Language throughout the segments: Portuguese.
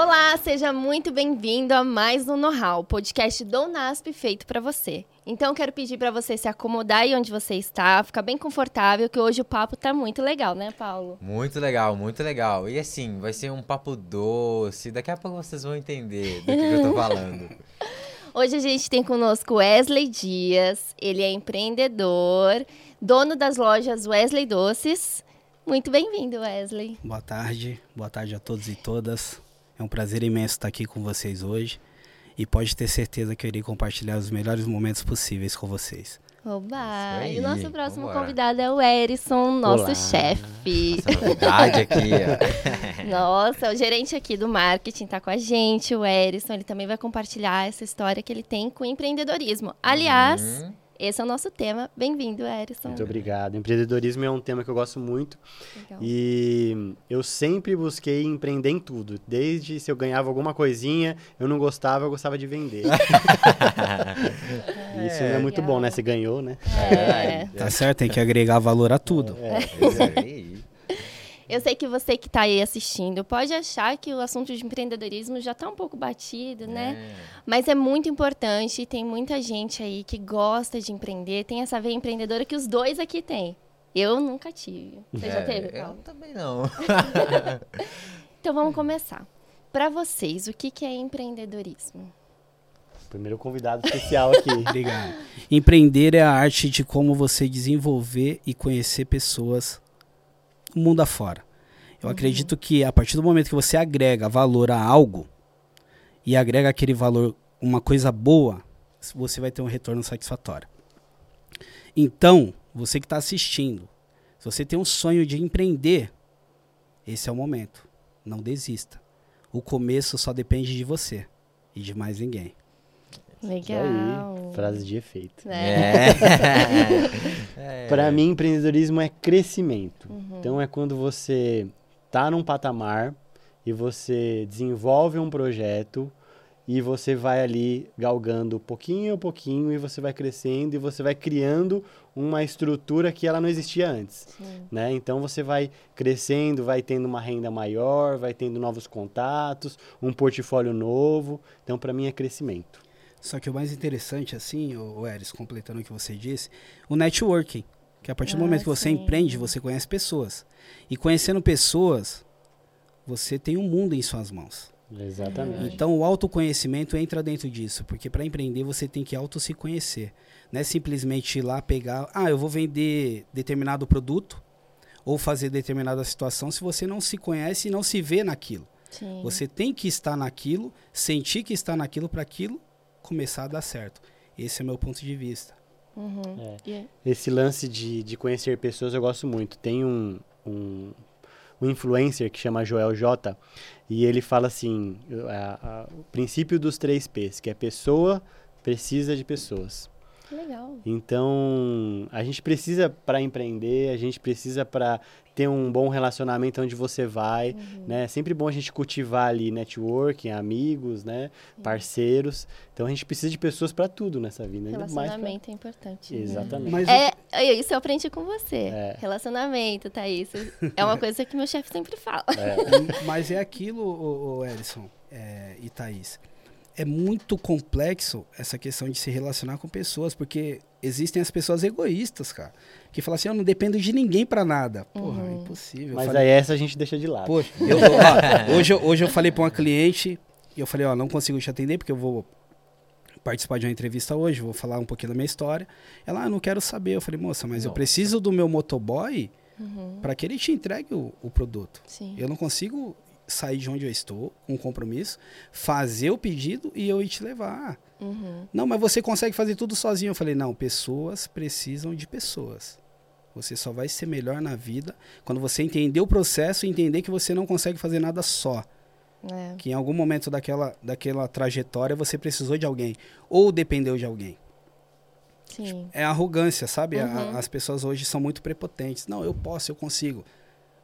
Olá, seja muito bem-vindo a mais um Know-How, podcast do NASP feito para você. Então, quero pedir para você se acomodar aí onde você está, ficar bem confortável, que hoje o papo tá muito legal, né, Paulo? Muito legal, muito legal. E assim, vai ser um papo doce, daqui a pouco vocês vão entender do que, que eu tô falando. Hoje a gente tem conosco Wesley Dias, ele é empreendedor, dono das lojas Wesley Doces. Muito bem-vindo, Wesley. Boa tarde, boa tarde a todos e todas. É um prazer imenso estar aqui com vocês hoje e pode ter certeza que eu irei compartilhar os melhores momentos possíveis com vocês. Oba! E o nosso próximo Vambora. convidado é o Erison, nosso chefe. Nossa novidade aqui. Nossa, o gerente aqui do marketing está com a gente, o Erison. Ele também vai compartilhar essa história que ele tem com empreendedorismo. Aliás, uhum. Esse é o nosso tema. Bem-vindo, Erison. Muito obrigado. Empreendedorismo é um tema que eu gosto muito. Legal. E eu sempre busquei empreender em tudo. Desde se eu ganhava alguma coisinha, eu não gostava, eu gostava de vender. é, Isso é muito legal. bom, né? Você ganhou, né? É. Tá certo, tem que agregar valor a tudo. É, é. Eu sei que você que está aí assistindo pode achar que o assunto de empreendedorismo já está um pouco batido, né? É. Mas é muito importante, tem muita gente aí que gosta de empreender, tem essa veia empreendedora que os dois aqui têm. Eu nunca tive. Você é, já teve, Paulo? Eu também não. então vamos começar. Para vocês, o que, que é empreendedorismo? Primeiro convidado especial aqui. Obrigado. Empreender é a arte de como você desenvolver e conhecer pessoas mundo afora. Eu uhum. acredito que a partir do momento que você agrega valor a algo e agrega aquele valor uma coisa boa, você vai ter um retorno satisfatório. Então, você que está assistindo, se você tem um sonho de empreender, esse é o momento. Não desista. O começo só depende de você e de mais ninguém. Legal. Aí, frase de efeito. É. é. Para mim, empreendedorismo é crescimento. Uhum. Então, é quando você tá num patamar e você desenvolve um projeto e você vai ali galgando pouquinho a pouquinho e você vai crescendo e você vai criando uma estrutura que ela não existia antes, né? Então você vai crescendo, vai tendo uma renda maior, vai tendo novos contatos, um portfólio novo. Então para mim é crescimento. Só que o mais interessante, assim, o Eris, completando o que você disse, o networking. Que a partir do ah, momento que você sim. empreende, você conhece pessoas. E conhecendo pessoas, você tem um mundo em suas mãos. Exatamente. Então o autoconhecimento entra dentro disso, porque para empreender você tem que auto se conhecer. Não é simplesmente ir lá pegar, ah, eu vou vender determinado produto ou fazer determinada situação se você não se conhece e não se vê naquilo. Sim. Você tem que estar naquilo, sentir que está naquilo para aquilo começar a dar certo. Esse é meu ponto de vista. Uhum. É. Yeah. Esse lance de, de conhecer pessoas eu gosto muito. Tem um, um, um influencer que chama Joel J. E ele fala assim: a, a, o princípio dos três P's, que é pessoa precisa de pessoas. Legal. Então, a gente precisa para empreender, a gente precisa para ter um bom relacionamento onde você vai, uhum. né? É sempre bom a gente cultivar ali networking, amigos, né? Uhum. Parceiros. Então a gente precisa de pessoas para tudo nessa vida. Relacionamento pra... é importante. Né? Exatamente. Mas é, é, isso eu aprendi com você. É. Relacionamento, Thaís. É uma coisa que meu chefe sempre fala. É. Mas é aquilo, o, o Edson é, e Thaís é muito complexo essa questão de se relacionar com pessoas, porque existem as pessoas egoístas, cara, que falam assim, eu não dependo de ninguém para nada. Porra, uhum. é impossível. Mas falei, aí essa a gente deixa de lado. Poxa, eu, ó, hoje, hoje eu falei para uma cliente, e eu falei, ó, não consigo te atender porque eu vou participar de uma entrevista hoje, vou falar um pouquinho da minha história. Ela, ah, não quero saber. Eu falei, moça, mas Nossa. eu preciso do meu motoboy uhum. para que ele te entregue o, o produto. Sim. Eu não consigo sair de onde eu estou, com um compromisso, fazer o pedido e eu ir te levar. Uhum. Não, mas você consegue fazer tudo sozinho. Eu falei, não, pessoas precisam de pessoas. Você só vai ser melhor na vida quando você entender o processo e entender que você não consegue fazer nada só. É. Que em algum momento daquela, daquela trajetória você precisou de alguém ou dependeu de alguém. Sim. É arrogância, sabe? Uhum. A, as pessoas hoje são muito prepotentes. Não, eu posso, eu consigo.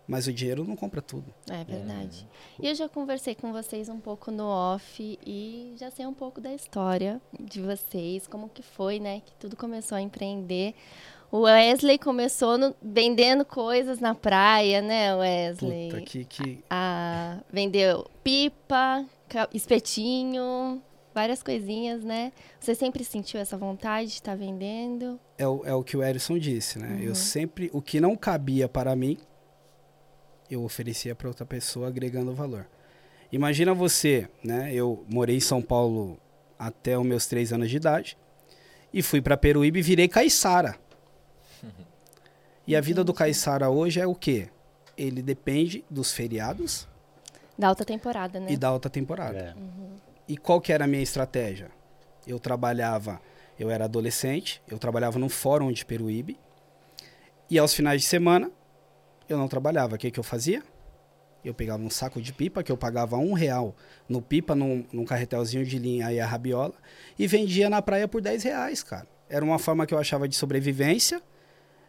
Mas o dinheiro não compra tudo. É verdade. É. E eu já conversei com vocês um pouco no off e já sei um pouco da história de vocês, como que foi, né, que tudo começou a empreender. O Wesley começou no, vendendo coisas na praia, né, Wesley? Puta, que, que... Ah, vendeu pipa, espetinho, várias coisinhas, né? Você sempre sentiu essa vontade de estar tá vendendo? É o, é o que o Erison disse, né? Uhum. Eu sempre, o que não cabia para mim, eu oferecia para outra pessoa agregando valor. Imagina você, né? Eu morei em São Paulo até os meus três anos de idade e fui para Peruíbe e virei caiçara. E a vida do caiçara hoje é o quê? Ele depende dos feriados. Da alta temporada, né? E da alta temporada. É. Uhum. E qual que era a minha estratégia? Eu trabalhava, eu era adolescente, eu trabalhava num fórum de Peruíbe. E aos finais de semana, eu não trabalhava. O que, que eu fazia? Eu pegava um saco de pipa, que eu pagava um real no pipa, num, num carretelzinho de linha aí a rabiola, e vendia na praia por 10 reais, cara. Era uma forma que eu achava de sobrevivência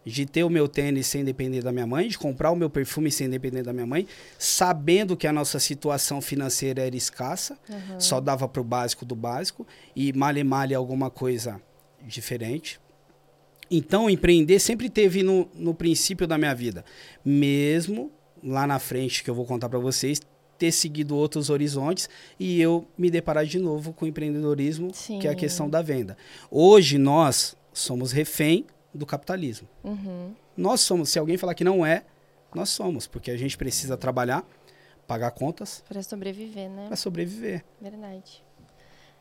de ter o meu tênis sem depender da minha mãe, de comprar o meu perfume sem depender da minha mãe, sabendo que a nossa situação financeira era escassa, uhum. só dava para o básico do básico e male male alguma coisa diferente. Então, empreender sempre teve no, no princípio da minha vida, mesmo lá na frente que eu vou contar para vocês, ter seguido outros horizontes e eu me deparar de novo com o empreendedorismo, Sim. que é a questão da venda. Hoje nós somos refém do capitalismo. Uhum. Nós somos, se alguém falar que não é, nós somos, porque a gente precisa trabalhar, pagar contas. Para sobreviver, né? Para sobreviver. Verdade.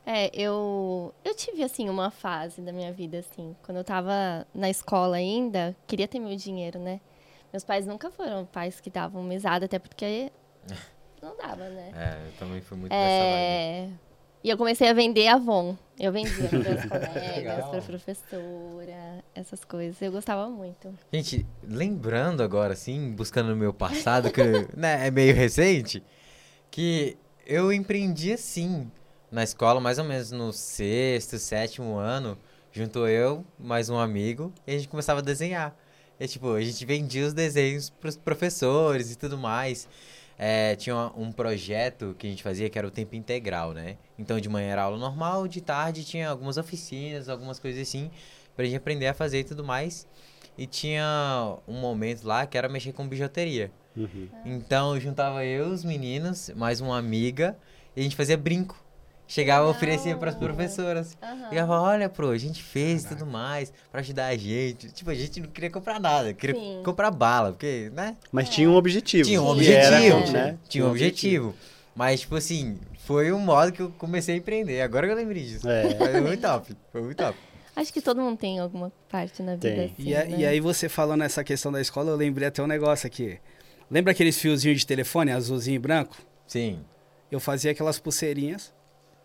É, eu, eu tive, assim, uma fase da minha vida, assim, quando eu tava na escola ainda, queria ter meu dinheiro, né? Meus pais nunca foram pais que davam mesada, até porque não dava, né? É, eu também fui muito é... e eu comecei a vender Avon. Eu vendia para meus colegas, para professora, essas coisas. Eu gostava muito. Gente, lembrando agora, assim, buscando no meu passado, que né, é meio recente, que eu empreendi assim na escola, mais ou menos no sexto, sétimo ano, junto eu, mais um amigo, e a gente começava a desenhar. E, tipo, a gente vendia os desenhos para os professores e tudo mais é, tinha um projeto que a gente fazia que era o tempo integral, né? Então de manhã era aula normal, de tarde tinha algumas oficinas, algumas coisas assim, pra gente aprender a fazer e tudo mais. E tinha um momento lá que era mexer com bijuteria. Uhum. Então juntava eu, os meninos, mais uma amiga, e a gente fazia brinco. Chegava e oferecia para as professoras. Uhum. E ela olha, pro, a gente fez tudo mais para ajudar a gente. Tipo, a gente não queria comprar nada, queria Sim. comprar bala, porque, né? Mas é. tinha um objetivo. Tinha um objetivo, era, né? Tinha um objetivo. Mas, tipo assim, foi um modo que eu comecei a empreender. Agora que eu lembrei disso. É. Foi muito top, foi muito top. Acho que todo mundo tem alguma parte na vida tem. assim, e, a, né? e aí você falando essa questão da escola, eu lembrei até um negócio aqui. Lembra aqueles fiozinhos de telefone, azulzinho e branco? Sim. Eu fazia aquelas pulseirinhas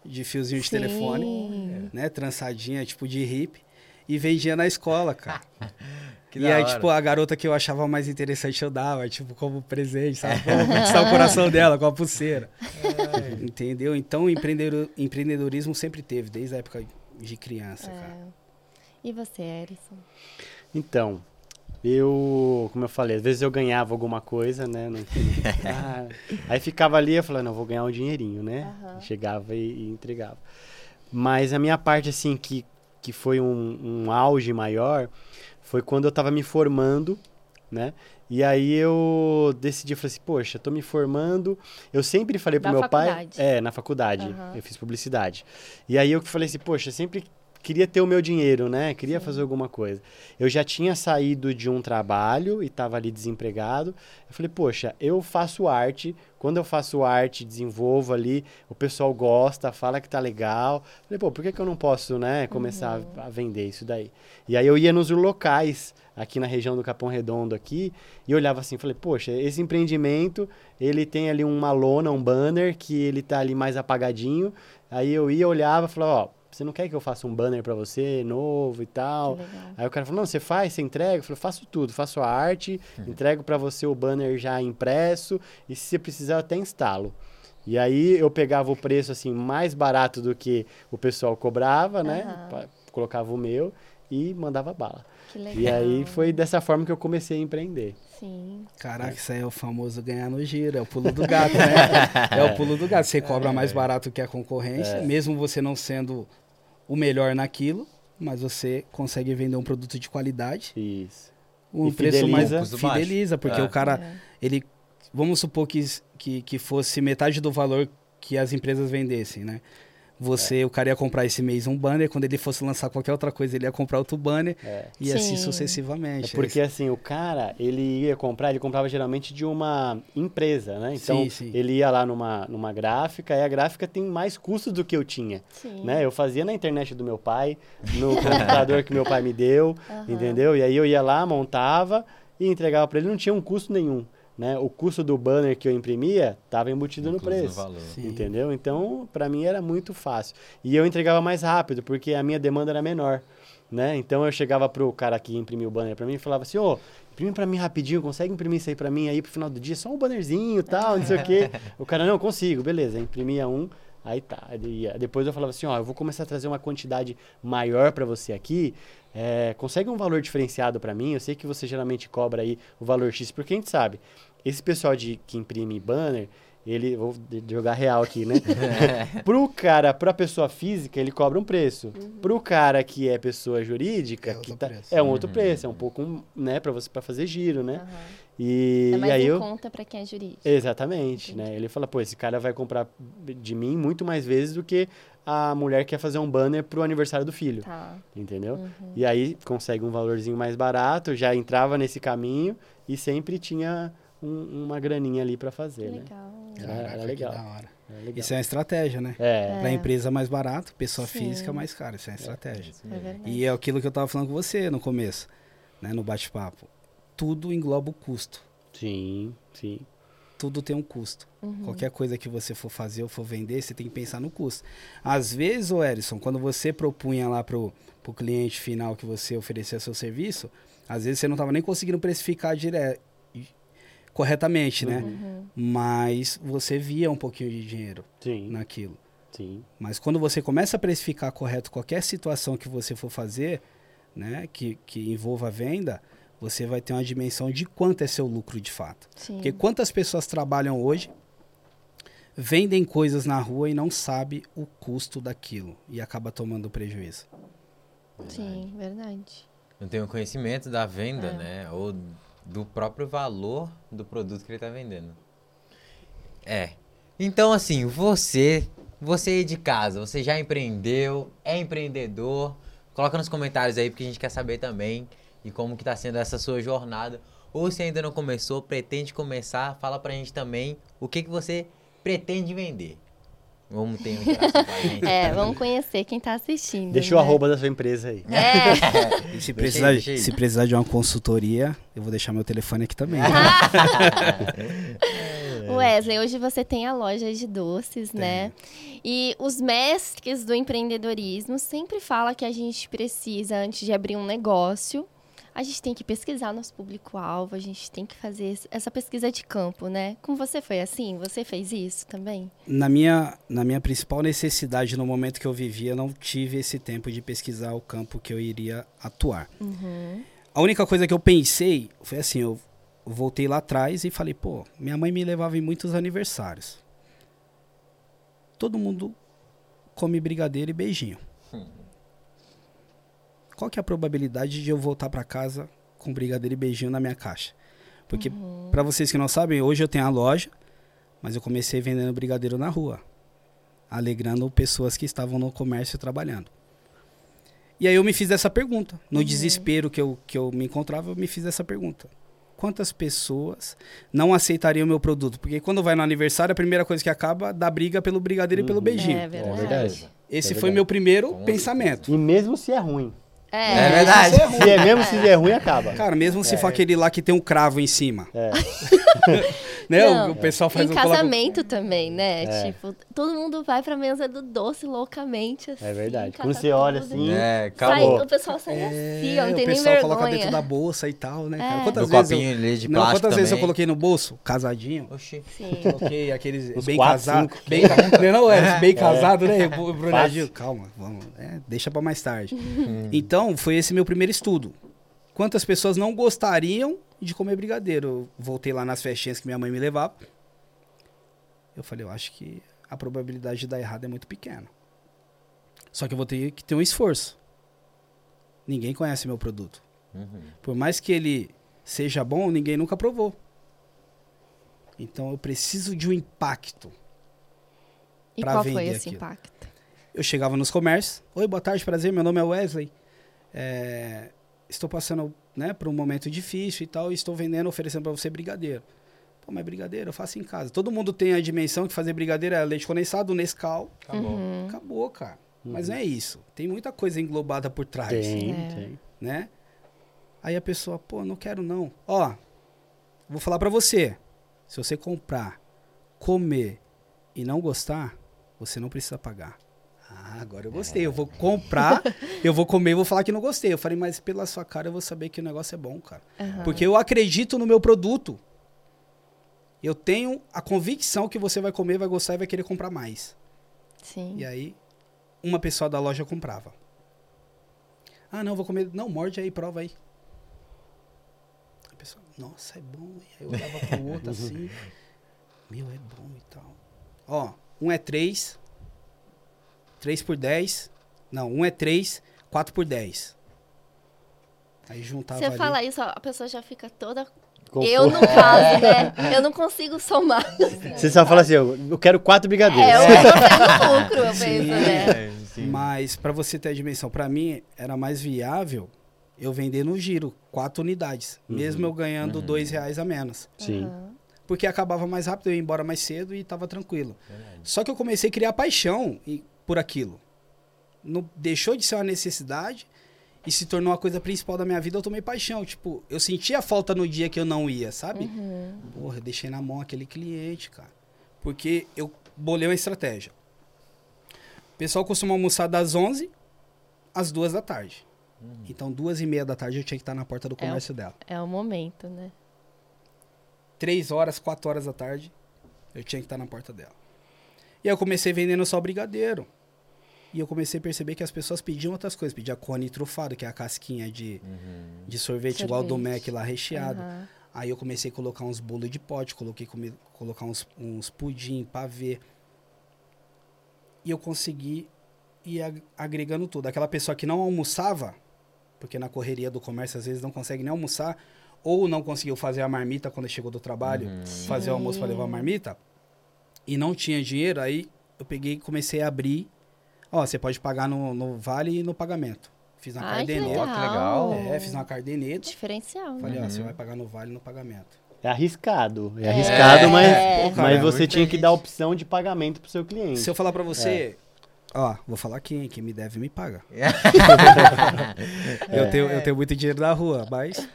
de fiozinho de Sim. telefone, né? Trançadinha, tipo de hip. E vendia na escola, cara. e aí, hora. tipo, a garota que eu achava mais interessante eu dava, tipo, como presente, sabe? Como conquistar o coração dela com a pulseira. É. Entendeu? Então, o empreendedorismo sempre teve, desde a época de criança, é. cara. E você, Erison? Então, eu, como eu falei, às vezes eu ganhava alguma coisa, né? Não, ah, aí ficava ali, eu falava, não, vou ganhar um dinheirinho, né? Uhum. Chegava e, e, entregava. Mas a minha parte, assim, que, que foi um, um auge maior, foi quando eu estava me formando, né? E aí eu decidi, falei assim, poxa, estou me formando. Eu sempre falei pro da meu faculdade. pai. É, na faculdade. Uhum. Eu fiz publicidade. E aí eu falei assim, poxa, sempre queria ter o meu dinheiro, né? Queria Sim. fazer alguma coisa. Eu já tinha saído de um trabalho e estava ali desempregado. Eu falei, poxa, eu faço arte. Quando eu faço arte, desenvolvo ali, o pessoal gosta, fala que tá legal. Eu falei, pô, por que, que eu não posso, né, começar uhum. a vender isso daí? E aí eu ia nos locais aqui na região do Capão Redondo aqui e olhava assim, falei, poxa, esse empreendimento, ele tem ali uma lona, um banner que ele tá ali mais apagadinho. Aí eu ia, olhava, falava, ó, você não quer que eu faça um banner para você, novo e tal? Aí o cara falou, não, você faz, você entrega? Eu falei, faço tudo, faço a arte, uhum. entrego para você o banner já impresso e se você precisar eu até instalo. E aí eu pegava o preço assim mais barato do que o pessoal cobrava, né? Uhum. Colocava o meu e mandava bala. E aí foi dessa forma que eu comecei a empreender. Sim. Caraca, isso aí é o famoso ganhar no giro, é o pulo do gato, né? é o pulo do gato. Você cobra mais barato que a concorrência, é. mesmo você não sendo o melhor naquilo, mas você consegue vender um produto de qualidade. Isso. Um E preço fideliza. mais fideliza, porque É. o cara, É. ele, vamos supor que, que, que fosse metade do valor que as empresas vendessem, né? Você, o cara ia comprar esse mês um banner, quando ele fosse lançar qualquer outra coisa, ele ia comprar outro banner É. e assim Sim. É sucessivamente. porque assim, o cara, ele ia comprar, ele comprava geralmente de uma empresa, né? Então, Sim, sim. ele ia lá numa, numa gráfica, e a gráfica tem mais custo do que eu tinha, Sim. né? Eu fazia na internet do meu pai, no computador que meu pai me deu, Aham. entendeu? E aí eu ia lá, montava e entregava para ele, não tinha um custo nenhum, né? O custo do banner que eu imprimia estava embutido no preço. Sim. Entendeu? Então, para mim era muito fácil. E eu entregava mais rápido, porque a minha demanda era menor, né? Então eu chegava pro cara que imprimiu o banner para mim e falava assim: "Ô, imprime para mim rapidinho, consegue imprimir isso aí para mim aí pro final do dia, só um bannerzinho, tal, não sei o quê". O cara não consigo, beleza, imprimia um Aí tá. Depois eu falava assim, ó, eu vou começar a trazer uma quantidade maior para você aqui. é, consegue um valor diferenciado para mim? Eu sei que você geralmente cobra aí o valor X, porque a gente sabe, esse pessoal de, que imprime banner, ele, vou jogar real aqui, né? Pro cara, pra pessoa física, ele cobra um preço. Pro cara que é pessoa jurídica, É que outro tá- preço. é um outro Uhum. preço, é um pouco, né, para você para fazer giro, né? Aham. E, É e mais aí em eu conta pra quem é jurídico. Exatamente, né? Ele fala, pô, esse cara vai comprar de mim muito mais vezes do que a mulher que quer fazer um banner pro aniversário do filho, Tá. entendeu? Uhum. E aí consegue um valorzinho mais barato, já entrava nesse caminho e sempre tinha um- uma graninha ali para Que fazer, né? legal. Era- Caraca, era legal. da hora. Era legal. Isso é uma estratégia, né? É, Pra empresa mais barato, pessoa Sim. física mais cara. Isso é uma estratégia. É verdade. E é aquilo que eu tava falando com você no começo, né? No bate-papo. Tudo engloba o custo. sim, sim. Tudo tem um custo. Uhum. Qualquer coisa que você for fazer ou for vender, você tem que pensar no custo. Às vezes, ô Erison, quando você propunha lá pro, pro cliente final que você oferecia seu serviço, às vezes você não estava nem conseguindo precificar dire... corretamente, né? Uhum. Mas você via um pouquinho de dinheiro Sim, naquilo. sim. Mas quando você começa a precificar correto qualquer situação que você for fazer, né, que, que envolva a venda, você vai ter uma dimensão de quanto é seu lucro de fato. Sim. Porque quantas pessoas trabalham hoje, vendem coisas na rua e não sabe o custo daquilo e acaba tomando prejuízo. Sim, verdade. Não tem o conhecimento da venda, É. né? Ou do próprio valor do produto que ele tá vendendo. É. Então, assim, você, você aí de casa, você já empreendeu, é empreendedor? Coloca nos comentários aí, porque a gente quer saber também e como que tá sendo essa sua jornada. Ou se ainda não começou, pretende começar, fala pra gente também o que, que você pretende vender. Vamos ter a gente. É, vamos conhecer quem tá assistindo. Deixa o né? arroba da sua empresa aí. É, E se Deixa precisar, aí, deixa aí. se precisar de uma consultoria, eu vou deixar meu telefone aqui também. Wesley, hoje você tem a loja de doces, né? E os mestres do empreendedorismo sempre falam que a gente precisa, antes de abrir um negócio, a gente tem que pesquisar nosso público-alvo, a gente tem que fazer essa pesquisa de campo, né? Com você foi assim? Você fez isso também? Na minha, na minha principal necessidade no momento que eu vivia, eu não tive esse tempo de pesquisar o campo que eu iria atuar. Uhum. A única coisa que eu pensei foi assim, eu voltei lá atrás e falei, pô, minha mãe me levava em muitos aniversários. Todo mundo come brigadeiro e beijinho. Qual que é a probabilidade de eu voltar para casa com brigadeiro e beijinho na minha caixa? Porque, para vocês que não sabem, hoje eu tenho a loja, mas eu comecei vendendo brigadeiro na rua, alegrando pessoas que estavam no comércio trabalhando. E aí eu me fiz essa pergunta. No desespero que eu, que eu me encontrava, eu me fiz essa pergunta. Quantas pessoas não aceitariam o meu produto? Porque quando vai no aniversário, a primeira coisa que acaba dá briga pelo brigadeiro e pelo Uhum. beijinho. É É verdade. Esse é foi verdade. meu primeiro Com pensamento. E mesmo se é ruim. É, É verdade. Se é mesmo se é ruim, acaba. Cara, mesmo se É. for aquele lá que tem um cravo em cima. É. Né? O- Não, o pessoal faz em um coloca- casamento também, né? É. Tipo, todo mundo vai pra mesa do doce loucamente, assim. É verdade. Quando você olha assim, É, Sai, acabou. o pessoal sai É, assim, ó, não tem o nem pessoal vergonha. coloca dentro da bolsa e tal, né, cara? É. Quantas No vezes eu... copinho ali de Não, plástico quantas vezes eu também. coloquei no bolso? Casadinho. Oxi. Sim. Coloquei aqueles bem casados. Bem, não, não, é, bem casado, né? O Brunadinho, calma, vamos. é, deixa pra mais tarde. então, foi esse meu primeiro estudo. Quantas pessoas não gostariam de comer brigadeiro? Eu voltei lá nas festinhas que minha mãe me levava. Eu falei, eu acho que a probabilidade de dar errado é muito pequena. Só que eu vou ter que ter um esforço. ninguém conhece meu produto. Uhum. Por mais que ele seja bom, ninguém nunca provou. Então eu preciso de um impacto. E qual foi esse aquilo. impacto? Eu chegava nos comércios. Oi, boa tarde, prazer. Meu nome é Wesley. É, estou passando né, por um momento difícil e tal. E estou vendendo, oferecendo para você brigadeiro. Pô, mas brigadeiro eu faço em casa. Todo mundo tem a dimensão que fazer brigadeiro é leite condensado, Nescau. Acabou. Uhum. Acabou, cara. Uhum. Mas não é isso. Tem muita coisa englobada por trás. Tem, é. tem. Né? Aí a pessoa, pô, não quero não. Ó, vou falar para você. Se você comprar, comer e não gostar, você não precisa pagar. Ah, agora eu gostei. Eu vou comprar, eu vou comer e vou falar que não gostei. Eu falei, mas pela sua cara eu vou saber que o negócio é bom, cara. Uhum. Porque eu acredito no meu produto. Eu tenho a convicção que você vai comer, vai gostar e vai querer comprar mais. Sim. E aí, uma pessoa da loja comprava. Ah, não, vou comer. Não, morde aí, prova aí pessoa, nossa, é bom. E aí eu olhava pro outro assim, meu, é bom e tal. Ó, um é 3, 3 por 10. Não, um é 3, 4 por 10. Aí juntava Você ali. fala isso, a pessoa já fica toda Eu, no caso, né? Eu não consigo somar. Você só fala assim, eu quero quatro brigadeiros. É, eu tô lucro, eu penso, né? Mas, para você ter a dimensão, para mim, era mais viável eu vender no giro, quatro unidades. Uhum. Mesmo eu ganhando uhum. dois reais a menos. Sim. Uhum. Porque acabava mais rápido, eu ia embora mais cedo e estava tranquilo. Só que eu comecei a criar paixão por aquilo. Não, deixou de ser uma necessidade e se tornou a coisa principal da minha vida, eu tomei paixão. Tipo, eu sentia falta no dia que eu não ia, sabe? Uhum. Porra, eu deixei na mão aquele cliente, cara. Porque eu bolei uma estratégia. O pessoal costuma almoçar das 11 às 2 da tarde. Uhum. Então, duas e meia da tarde eu tinha que estar na porta do comércio é o, dela. É o momento, né? Três horas, quatro horas da tarde, eu tinha que estar na porta dela. E aí eu comecei vendendo só brigadeiro. E eu comecei a perceber que as pessoas pediam outras coisas. Pedia cone trufado, que é a casquinha de, uhum. de sorvete, sorvete, igual do Mac lá recheado. Uhum. Aí eu comecei a colocar uns bolos de pote, coloquei colocar uns, uns pudim, pavê. E eu consegui ir agregando tudo. Aquela pessoa que não almoçava, porque na correria do comércio às vezes não consegue nem almoçar, ou não conseguiu fazer a marmita quando chegou do trabalho, uhum. fazer o almoço para levar a marmita, e não tinha dinheiro, aí eu peguei e comecei a abrir. Ó, você pode pagar no, no vale e no pagamento. Fiz uma Ai, cardeneta. Que legal. É, fiz uma cardeneta. Diferencial. Falei, uhum. ó, você vai pagar no vale e no pagamento. É arriscado. É, é arriscado, mas, é. mas você tinha que dar a opção de pagamento pro seu cliente. Se eu falar para você, é. Ó, vou falar aqui, quem me deve me paga. eu, tenho, eu tenho muito dinheiro da rua, mas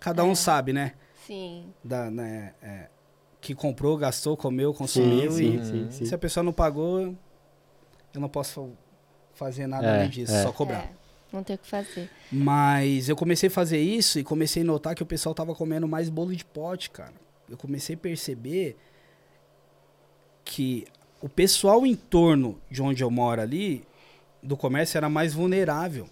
cada um é. sabe, né? Sim. Da, né é, que comprou, gastou, comeu, consumiu sim, e sim, sim, se a pessoa não pagou, eu não posso fazer nada é, além disso, é. só cobrar. É, não tem o que fazer. Mas eu comecei a fazer isso e comecei a notar que o pessoal tava comendo mais bolo de pote, cara. Eu comecei a perceber que o pessoal em torno de onde eu moro ali, do comércio, era mais vulnerável.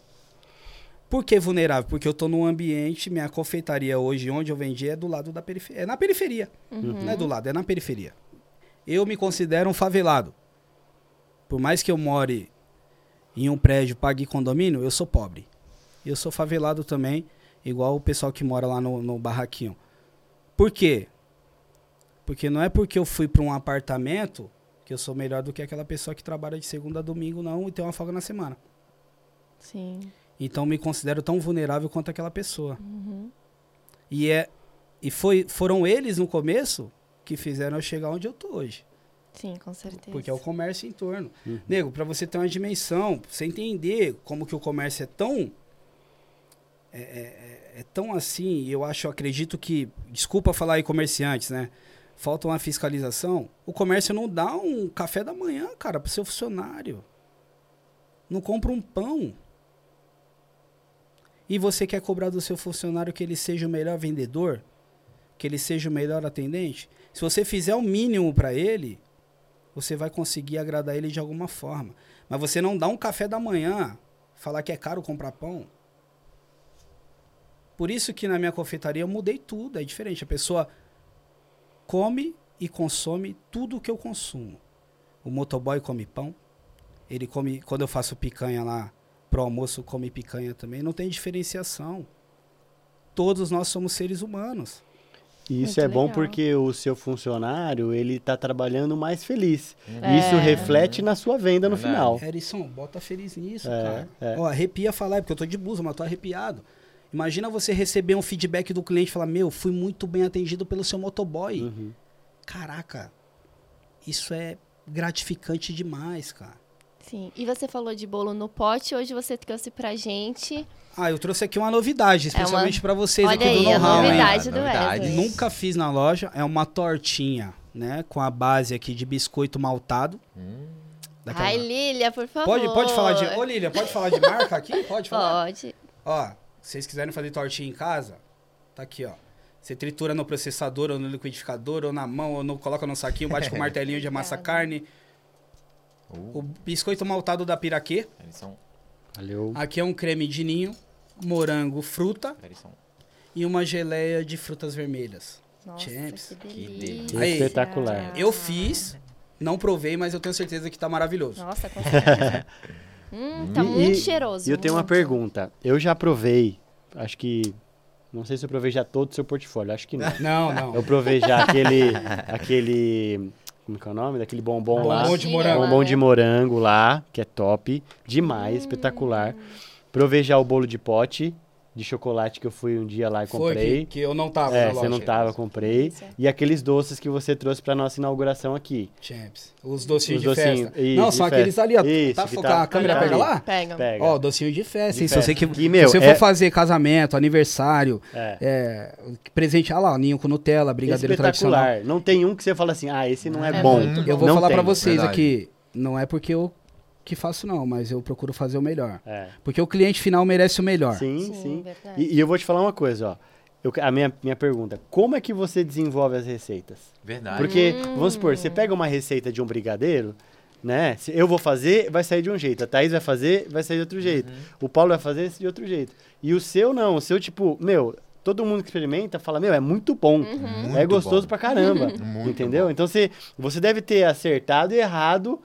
Por que vulnerável? Porque eu estou num ambiente, minha confeitaria hoje, onde eu vendi, é do lado da periferia. É na periferia. Uhum. Não é do lado, é na periferia. Eu me considero um favelado. Por mais que eu more em um prédio, pague condomínio, eu sou pobre. Eu sou favelado também, igual o pessoal que mora lá no, no barraquinho. Por quê? Porque não é porque eu fui para um apartamento que eu sou melhor do que aquela pessoa que trabalha de segunda a domingo não e tem uma folga na semana. Sim. Então me considero tão vulnerável quanto aquela pessoa. Uhum. E é e foi foram eles no começo que fizeram eu chegar onde eu tô hoje. Sim, com certeza. Porque é o comércio em torno. Uhum. Nego, para você ter uma dimensão, pra você entender como que o comércio é tão é, é, é, é tão assim, eu acho, eu acredito que, desculpa falar aí comerciantes, né? falta uma fiscalização, o comércio não dá um café da manhã, cara, para seu funcionário. Não compra um pão. E você quer cobrar do seu funcionário que ele seja o melhor vendedor? Que ele seja o melhor atendente? Se você fizer o mínimo para ele, você vai conseguir agradar ele de alguma forma. Mas você não dá um café da manhã, falar que é caro comprar pão. Por isso que na minha confeitaria eu mudei tudo, é diferente. A pessoa come e consome tudo o que eu consumo. O motoboy come pão. Ele come, quando eu faço picanha lá pro almoço come picanha também, não tem diferenciação. Todos nós somos seres humanos. E isso Muito é bom legal. porque o seu funcionário, ele está trabalhando mais feliz. É. Isso reflete na sua venda no é final. Harrison, bota feliz nisso, é, cara. É. Ó, arrepia falar, porque eu tô de blusa, mas tô arrepiado. Imagina você receber um feedback do cliente e falar, meu, fui muito bem atendido pelo seu motoboy. Uhum. Caraca, isso é gratificante demais, cara. Sim. E você falou de bolo no pote, hoje você trouxe pra gente. Ah, eu trouxe aqui uma novidade, especialmente é uma... para vocês Olha aqui aí, do know-how. A novidade do Wesley. Nunca fiz na loja, é uma tortinha, né, com a base aqui de biscoito maltado. Hum. Daquela... Ai, Lilia, por favor. Pode, pode falar de. Ô, Lilia, pode falar de marca aqui? Pode falar? Pode. Ó, se vocês quiserem fazer tortinha em casa, tá aqui, ó. Você tritura no processador, ou no liquidificador, ou na mão, ou no, coloca no saquinho, bate com o martelinho de amassa carne. Uh. O biscoito maltado da Piraquê. Valeu. Aqui é um creme de ninho, morango, fruta. E uma geleia de frutas vermelhas. Nossa, Champs. Que delícia. Aí, Espetacular. Eu fiz, não provei, mas eu tenho certeza que tá maravilhoso. Nossa, com certeza. hum, tá e, muito cheiroso. E eu tenho uma pergunta. Eu já provei, acho que não sei se eu provei já todo o seu portfólio, acho que não. Não, não. Eu provei já aquele, aquele como é, é o nome? Daquele bombom, bombom lá. Bombom de morango. Bombom de morango lá, que é top. Demais, hum. espetacular. Provei já o bolo de pote de chocolate que eu fui um dia lá e comprei. Foi que, que eu não tava é, você não tava, comprei. E aqueles doces que você trouxe pra nossa inauguração aqui. Champs. Os docinhos Os de festa. Isso, não, são aqueles ali, ó. Isso, tá focar, tá, a câmera tá pega ali. lá? Pega. pega. Ó, docinho de festa. De festa. Se você, que, que, meu, se você é... for fazer casamento, aniversário, é. é presente, ah lá, ninho com Nutella, brigadeiro Espetacular. tradicional. Não tem um que você fala assim, ah, esse não é, é bom. Eu vou não falar tem. pra vocês Verdade. aqui, não é porque eu que faço não, mas eu procuro fazer o melhor. É. Porque o cliente final merece o melhor. Sim, sim. sim. E, e, eu vou te falar uma coisa, ó. Eu, a minha, minha pergunta, como é que você desenvolve as receitas? Verdade. Porque, hum. vamos supor, você pega uma receita de um brigadeiro, né? Se eu vou fazer, vai sair de um jeito. A Thaís vai fazer, vai sair de outro jeito. Uhum. O Paulo vai fazer de outro jeito. E o seu não, o seu tipo, meu, todo mundo que experimenta fala, meu, é muito bom. Uhum. É gostoso bom. pra caramba. entendeu? Bom. Então você, você deve ter acertado e errado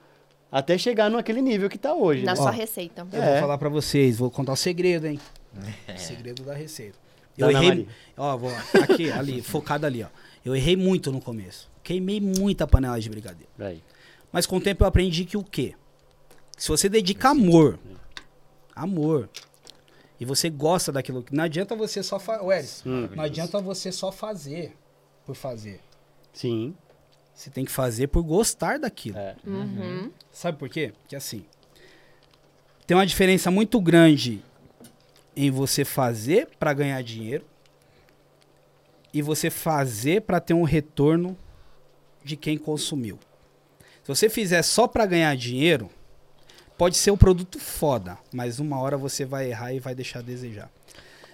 até chegar naquele nível que tá hoje. Na né? sua Ó, receita. Eu é. vou falar para vocês, vou contar o segredo, hein? É. segredo da receita. Eu Dona errei. Maria. Ó, vou aqui, ali, focado ali, ó. Eu errei muito no começo. Queimei muita panela de brigadeiro. Aí. Mas com o tempo eu aprendi que o quê? Se você dedica amor, amor, e você gosta daquilo, não adianta você só fazer. Hum. Não adianta você só fazer por fazer. Sim. Você tem que fazer por gostar daquilo. É. Uhum. Sabe por quê? Porque assim, tem uma diferença muito grande em você fazer para ganhar dinheiro e você fazer para ter um retorno de quem consumiu. Se você fizer só para ganhar dinheiro, pode ser um produto foda, mas uma hora você vai errar e vai deixar a desejar.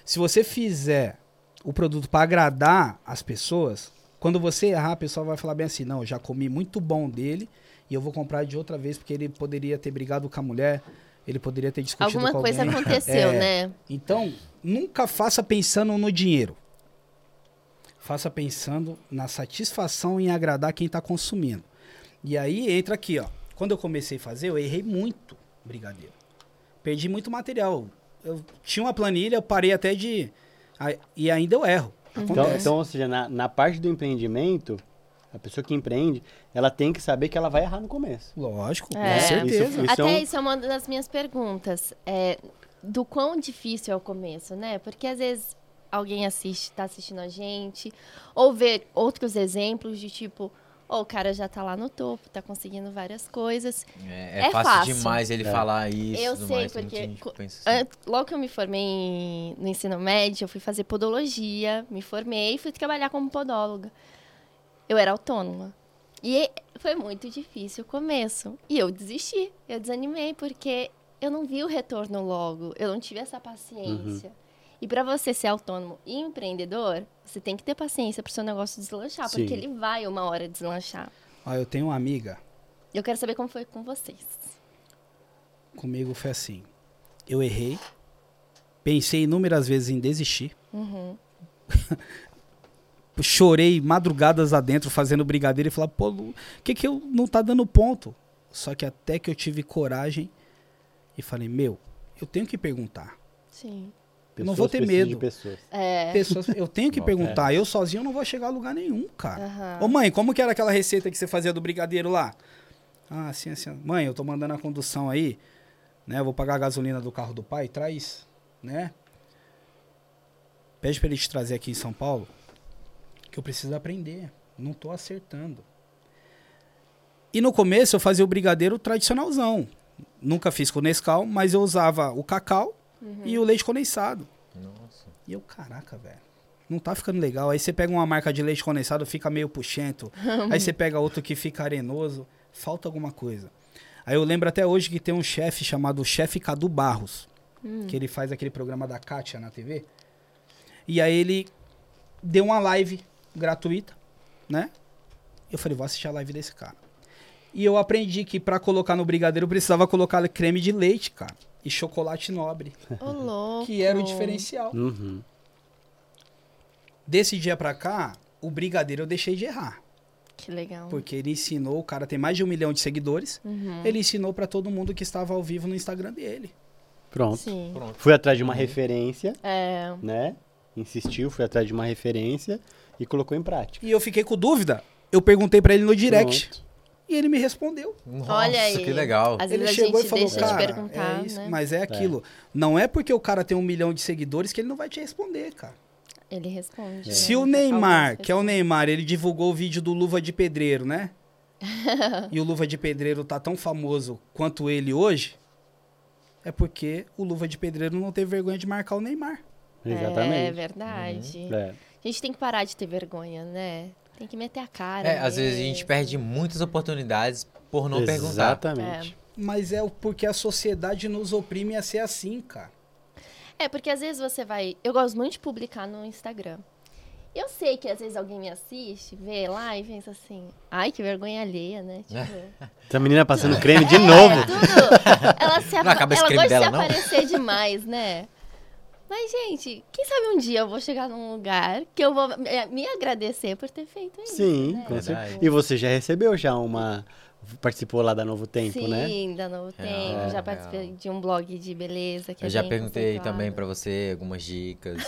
Se você fizer o produto para agradar as pessoas, quando você errar, a pessoa vai falar bem assim: não, eu já comi muito bom dele e eu vou comprar de outra vez porque ele poderia ter brigado com a mulher, ele poderia ter discutido Alguma com alguém. Alguma coisa aconteceu, é, né? Então, nunca faça pensando no dinheiro. Faça pensando na satisfação em agradar quem está consumindo. E aí entra aqui, ó. Quando eu comecei a fazer, eu errei muito brigadeiro. Perdi muito material. Eu tinha uma planilha, eu parei até de. E ainda eu erro. Então, então, ou seja, na, na parte do empreendimento, a pessoa que empreende, ela tem que saber que ela vai errar no começo. Lógico, é. com certeza. Isso, isso Até é um... isso é uma das minhas perguntas. É, do quão difícil é o começo, né? Porque às vezes alguém assiste, está assistindo a gente, ou vê outros exemplos de tipo, ou o cara já tá lá no topo, tá conseguindo várias coisas. É, é, é fácil, fácil, demais ele é. falar isso. Eu sei, mais, porque assim. logo que eu me formei no ensino médio, eu fui fazer podologia, me formei e fui trabalhar como podóloga. Eu era autônoma. E foi muito difícil o começo. E eu desisti, eu desanimei, porque eu não vi o retorno logo, eu não tive essa paciência. Uhum. E para você ser autônomo e empreendedor, você tem que ter paciência para o seu negócio deslanchar, Sim. porque ele vai uma hora deslanchar. Ah, eu tenho uma amiga. Eu quero saber como foi com vocês. Comigo foi assim. Eu errei. Pensei inúmeras vezes em desistir. Uhum. Chorei madrugadas adentro fazendo brigadeiro e falar, pô, o que que eu não tá dando ponto? Só que até que eu tive coragem e falei, meu, eu tenho que perguntar. Sim. Eu não vou ter medo. De pessoas. É. pessoas. Eu tenho que perguntar. Eu sozinho não vou chegar a lugar nenhum, cara. Uhum. Ô mãe, como que era aquela receita que você fazia do brigadeiro lá? Ah, assim, assim. Mãe, eu tô mandando a condução aí, né? Eu vou pagar a gasolina do carro do pai, traz, né? Pede pra ele te trazer aqui em São Paulo, que eu preciso aprender. Não tô acertando. E no começo eu fazia o brigadeiro tradicionalzão. Nunca fiz com Nescau, mas eu usava o cacau uhum. e o leite condensado. Nossa. E eu, caraca, velho. Não tá ficando legal. Aí você pega uma marca de leite condensado, fica meio puxento. aí você pega outro que fica arenoso. Falta alguma coisa. Aí eu lembro até hoje que tem um chefe chamado Chefe Cadu Barros. Hum. Que ele faz aquele programa da Kátia na TV. E aí ele deu uma live gratuita, né? Eu falei, vou assistir a live desse cara. E eu aprendi que para colocar no brigadeiro eu precisava colocar creme de leite, cara. E chocolate nobre. Ô, louco. Que era o diferencial. Uhum. Desse dia pra cá, o brigadeiro eu deixei de errar. Que legal. Porque ele ensinou, o cara tem mais de um milhão de seguidores. Uhum. Ele ensinou para todo mundo que estava ao vivo no Instagram dele. Pronto. Sim. Pronto. Fui atrás de uma uhum. referência. É. Né? Insistiu, fui atrás de uma referência e colocou em prática. E eu fiquei com dúvida. Eu perguntei para ele no direct. Pronto. E ele me respondeu. Nossa, Olha aí. que legal. Às ele chegou e falou, cara, é isso, né? mas é, é. aquilo. É. Não é porque o cara tem um milhão de seguidores que ele não vai te responder, cara. Ele responde. É. Se o Neymar, que é o Neymar, ele divulgou o vídeo do Luva de Pedreiro, né? e o Luva de Pedreiro tá tão famoso quanto ele hoje, é porque o Luva de Pedreiro não teve vergonha de marcar o Neymar. Exatamente. É verdade. Uhum. É. A gente tem que parar de ter vergonha, né? Tem que meter a cara. É, às vezes a gente perde muitas oportunidades por não Exatamente. perguntar. Exatamente. É. Mas é porque a sociedade nos oprime a ser assim, cara. É, porque às vezes você vai. Eu gosto muito de publicar no Instagram. Eu sei que às vezes alguém me assiste, vê lá e pensa assim, ai, que vergonha alheia, né? Tipo... Essa menina passando creme de novo. É, tudo. Ela, se apa... ela gosta de se aparecer demais, né? Mas, gente, quem sabe um dia eu vou chegar num lugar que eu vou me agradecer por ter feito isso. Sim, né? com certeza. E você já recebeu já uma. Participou lá da Novo Tempo, Sim, né? Sim, da Novo é, Tempo. É, já participei é. de um blog de beleza. Que eu é já perguntei também pra você algumas dicas.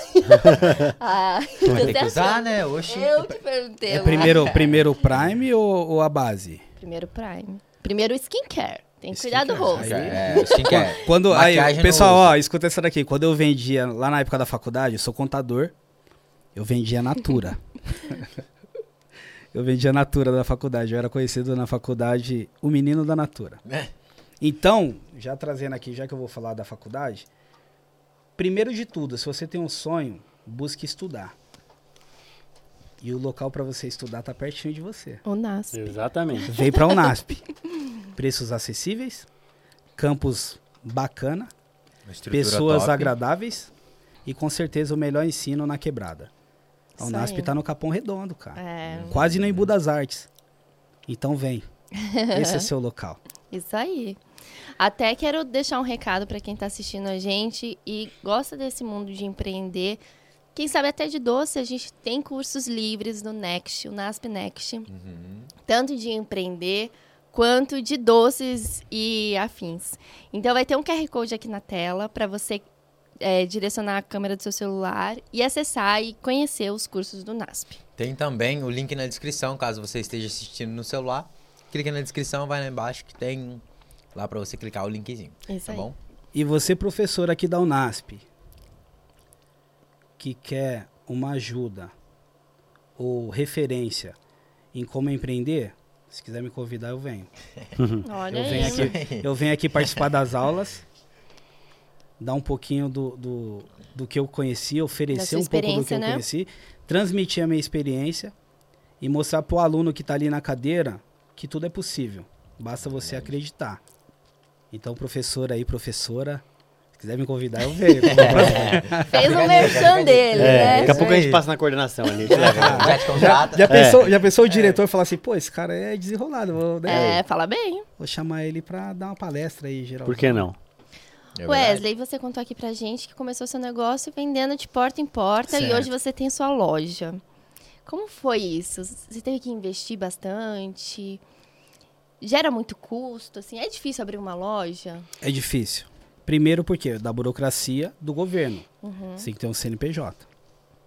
ah, tem que usar, né? Oxi. Eu te perguntei. É primeiro, primeiro Prime ou, ou a base? Primeiro Prime. Primeiro skincare. Tem que cuidar do rosto. É, skincare. Quando, aí, pessoal, ó, escuta essa daqui. Quando eu vendia, lá na época da faculdade, eu sou contador, eu vendia Natura. eu vendia Natura da faculdade. Eu era conhecido na faculdade o menino da Natura. É. Então, já trazendo aqui, já que eu vou falar da faculdade, primeiro de tudo, se você tem um sonho, busque estudar. E o local para você estudar tá pertinho de você. O NASP. Exatamente. Vem para o NASP. Preços acessíveis, campus bacana, pessoas top. agradáveis e com certeza o melhor ensino na quebrada. A Unasp está no Capão Redondo, cara. É. Quase no Embu das Artes. Então vem. Esse é seu local. Isso aí. Até quero deixar um recado para quem está assistindo a gente e gosta desse mundo de empreender. Quem sabe até de doce, a gente tem cursos livres no Next, o NASP Next. Uhum. Tanto de empreender quanto de doces e afins. Então vai ter um QR Code aqui na tela para você é, direcionar a câmera do seu celular e acessar e conhecer os cursos do NASP. Tem também o link na descrição, caso você esteja assistindo no celular. Clica na descrição, vai lá embaixo que tem lá para você clicar o linkzinho. Isso tá aí. bom? E você, professor aqui da UNASP, que quer uma ajuda ou referência em como empreender, se quiser me convidar, eu venho. Olha eu venho, aqui, eu venho aqui participar das aulas, dar um pouquinho do, do, do que eu conheci, oferecer um pouco do que né? eu conheci, transmitir a minha experiência e mostrar para o aluno que está ali na cadeira que tudo é possível. Basta você acreditar. Então, professor aí, professora, quiser me convidar, eu venho. Fez um merchan dele, é, né? Daqui a pouco a gente passa na coordenação ali. já te contrata. Já, pensou, é. já pensou o diretor falar assim, pô, esse cara é desenrolado. Vou, né? É, fala bem. Vou chamar ele pra dar uma palestra aí, geral. Por que não? É Wesley, você contou aqui pra gente que começou seu negócio vendendo de porta em porta certo. e hoje você tem sua loja. Como foi isso? Você teve que investir bastante? Gera muito custo, assim? É difícil abrir uma loja? É difícil. Primeiro porque da burocracia do governo. Uhum. Você tem que ter um CNPJ.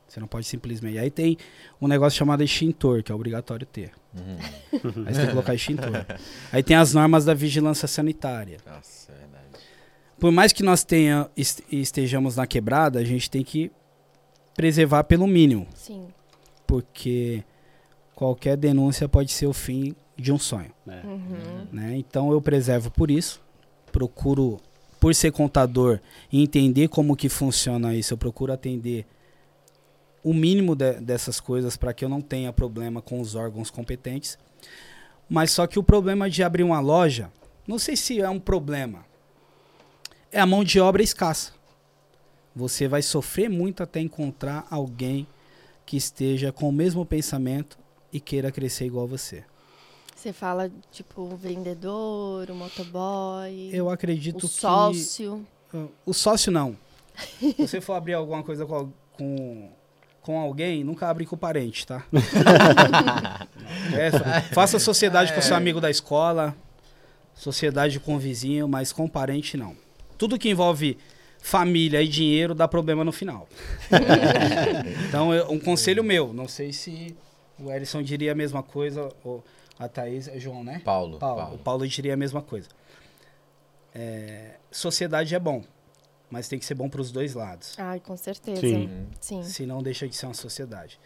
Você não pode simplesmente. Aí tem um negócio chamado extintor, que é obrigatório ter. Uhum. Aí você tem que colocar extintor. Aí tem as normas da vigilância sanitária. Nossa, é verdade. Por mais que nós tenha, estejamos na quebrada, a gente tem que preservar pelo mínimo. Sim. Porque qualquer denúncia pode ser o fim de um sonho. É. Uhum. Né? Então eu preservo por isso. Procuro, por ser contador e entender como que funciona isso, eu procuro atender o mínimo de, dessas coisas para que eu não tenha problema com os órgãos competentes. Mas só que o problema de abrir uma loja, não sei se é um problema, é a mão de obra escassa. Você vai sofrer muito até encontrar alguém que esteja com o mesmo pensamento e queira crescer igual você. Você fala, tipo, o vendedor, o motoboy. Eu acredito o que. Sócio. Uh, o sócio não. Se você for abrir alguma coisa com, com, com alguém, nunca abre com o parente, tá? é, faça sociedade com seu é. amigo da escola, sociedade com o vizinho, mas com o parente não. Tudo que envolve família e dinheiro dá problema no final. então, eu, um conselho meu, não sei se o Erison diria a mesma coisa, ou a Thaís, é João, né? Paulo. Paulo. Paulo. O Paulo diria a mesma coisa. É, sociedade é bom, mas tem que ser bom para os dois lados. Ai, com certeza. Sim. Sim. Se não deixa de ser uma sociedade.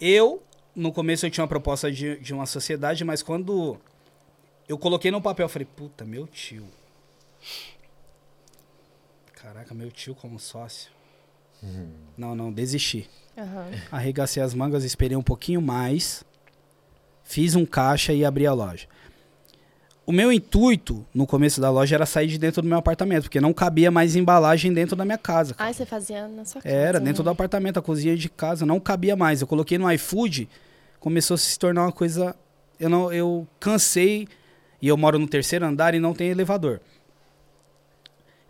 Eu, no começo, eu tinha uma proposta de, de uma sociedade, mas quando eu coloquei no papel, eu falei, puta, meu tio. Caraca, meu tio como sócio. Uhum. Não, não, desisti. Uhum. Arregacei as mangas, esperei um pouquinho mais, fiz um caixa e abri a loja. O meu intuito no começo da loja era sair de dentro do meu apartamento, porque não cabia mais embalagem dentro da minha casa. Ah, você fazia na sua casa? Era, dentro né? do apartamento, a cozinha de casa, não cabia mais. Eu coloquei no iFood, começou a se tornar uma coisa. Eu, não, eu cansei, e eu moro no terceiro andar e não tem elevador.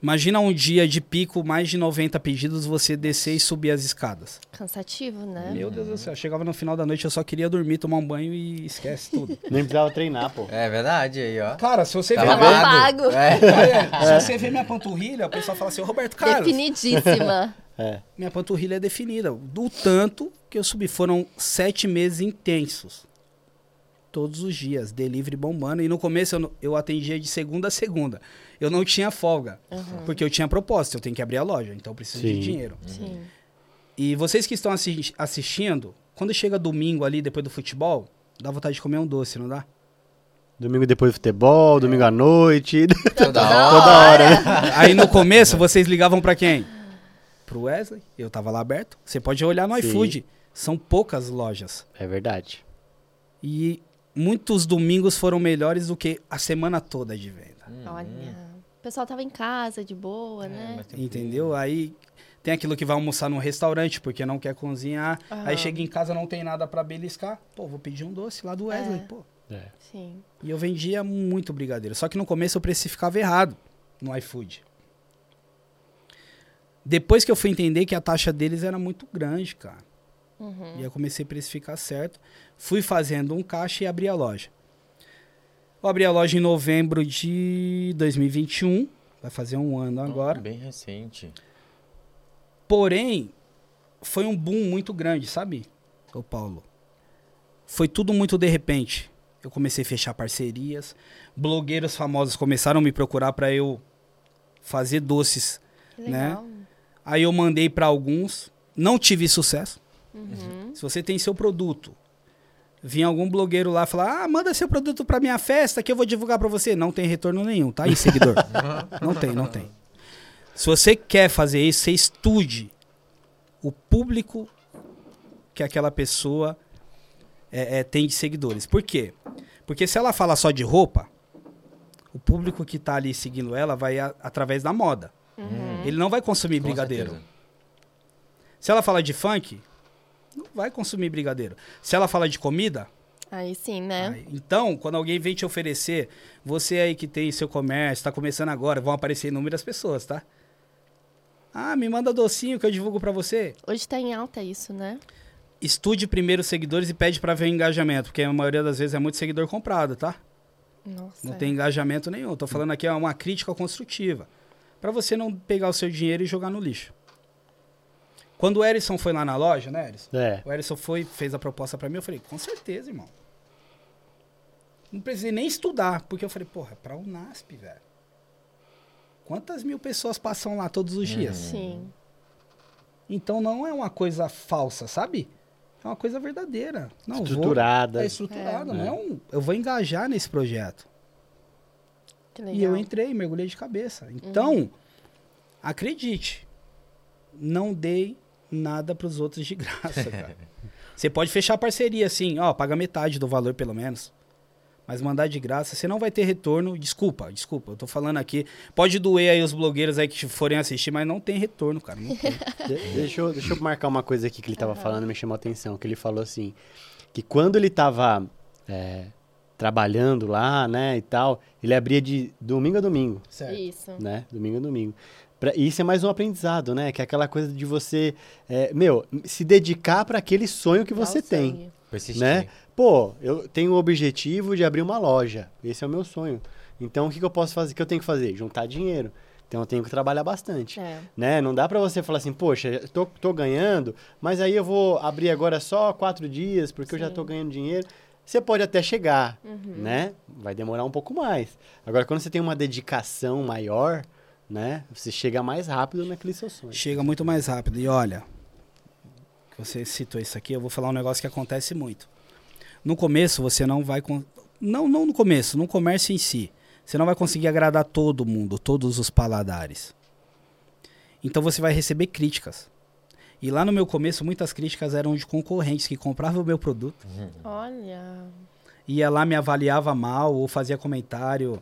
Imagina um dia de pico, mais de 90 pedidos, você descer e subir as escadas. Cansativo, né? Meu Deus do céu. Chegava no final da noite, eu só queria dormir, tomar um banho e esquece tudo. Nem precisava treinar, pô. É verdade, aí, ó. Cara, se você Tava ver. Pago. É. É. Se você ver minha panturrilha, o pessoal fala assim, Roberto Carlos. Definidíssima. é. Minha panturrilha é definida. Do tanto que eu subi. Foram sete meses intensos todos os dias, delivery bombando. E no começo eu, eu atendia de segunda a segunda. Eu não tinha folga, uhum. porque eu tinha proposta, eu tenho que abrir a loja, então eu preciso Sim. de dinheiro. Sim. E vocês que estão assi assistindo, quando chega domingo ali, depois do futebol, dá vontade de comer um doce, não dá? Domingo depois do futebol, domingo à noite. Toda hora. Toda hora. Aí no começo vocês ligavam para quem? Pro Wesley, eu tava lá aberto. Você pode olhar no Sim. iFood. São poucas lojas. É verdade. E muitos domingos foram melhores do que a semana toda de venda. Olha, pessoal tava em casa, de boa, é, né? Entendeu? Aí tem aquilo que vai almoçar num restaurante porque não quer cozinhar. Uhum. Aí chega em casa não tem nada para beliscar. Pô, vou pedir um doce lá do Wesley, é. pô. É. Sim. E eu vendia muito brigadeiro. Só que no começo eu precificava errado no iFood. Depois que eu fui entender que a taxa deles era muito grande, cara. Uhum. E eu comecei a precificar certo. Fui fazendo um caixa e abri a loja. Eu abri a loja em novembro de 2021. Vai fazer um ano agora. bem recente. Porém, foi um boom muito grande, sabe, o Paulo? Foi tudo muito de repente. Eu comecei a fechar parcerias. Blogueiros famosos começaram a me procurar para eu fazer doces, né? Legal. né? Aí eu mandei para alguns, não tive sucesso. Uhum. Se você tem seu produto, vinha algum blogueiro lá falar: "Ah, manda seu produto para minha festa que eu vou divulgar para você". Não tem retorno nenhum, tá aí, seguidor. não tem, não tem. Se você quer fazer isso, você estude o público que aquela pessoa é, é, tem de seguidores. Por quê? Porque se ela fala só de roupa, o público que está ali seguindo ela vai a, através da moda. Uhum. Ele não vai consumir Com brigadeiro. Certeza. Se ela fala de funk, não vai consumir brigadeiro. Se ela fala de comida. Aí sim, né? Aí, então, quando alguém vem te oferecer, você aí que tem seu comércio, está começando agora, vão aparecer inúmeras pessoas, tá? Ah, me manda docinho que eu divulgo para você. Hoje está em alta isso, né? Estude primeiro os seguidores e pede para ver o engajamento, porque a maioria das vezes é muito seguidor comprado, tá? Nossa. Não tem engajamento nenhum. Tô falando aqui é uma crítica construtiva para você não pegar o seu dinheiro e jogar no lixo. Quando o Erison foi lá na loja, né, Erison? É. O Erison foi, fez a proposta para mim, eu falei, com certeza, irmão. Não precisei nem estudar, porque eu falei, porra, é pra Unasp, velho. Quantas mil pessoas passam lá todos os dias? Sim. Então não é uma coisa falsa, sabe? É uma coisa verdadeira. Não, estruturada. Vou, é estruturada, é. não é um. Eu vou engajar nesse projeto. Que legal. E eu entrei, mergulhei de cabeça. Então, uhum. acredite, não dei nada para os outros de graça, cara. Você pode fechar parceria assim, ó, paga metade do valor pelo menos. Mas mandar de graça, você não vai ter retorno. Desculpa, desculpa, eu tô falando aqui. Pode doer aí os blogueiros aí que forem assistir, mas não tem retorno, cara. Não tem. De deixa, eu, deixa eu marcar uma coisa aqui que ele tava uhum. falando, me chamou a atenção. Que ele falou assim, que quando ele tava é, trabalhando lá, né, e tal, ele abria de domingo a domingo. Certo. Isso. Né? Domingo a domingo. Pra, isso é mais um aprendizado, né? Que é aquela coisa de você, é, meu, se dedicar para aquele sonho que você tem. Persistir. Né? Pô, eu tenho o objetivo de abrir uma loja. Esse é o meu sonho. Então, o que, que eu posso fazer? O que eu tenho que fazer? Juntar dinheiro. Então, eu tenho que trabalhar bastante. É. Né? Não dá para você falar assim, poxa, tô, tô ganhando, mas aí eu vou abrir agora só quatro dias, porque Sim. eu já tô ganhando dinheiro. Você pode até chegar, uhum. né? Vai demorar um pouco mais. Agora, quando você tem uma dedicação maior, né? Você chega mais rápido naquele seu sonho. Chega muito mais rápido. E olha, você citou isso aqui, eu vou falar um negócio que acontece muito. No começo, você não vai... Con... Não, não no começo, no comércio em si. Você não vai conseguir agradar todo mundo, todos os paladares. Então você vai receber críticas. E lá no meu começo, muitas críticas eram de concorrentes que compravam o meu produto. Olha. Ia lá, me avaliava mal ou fazia comentário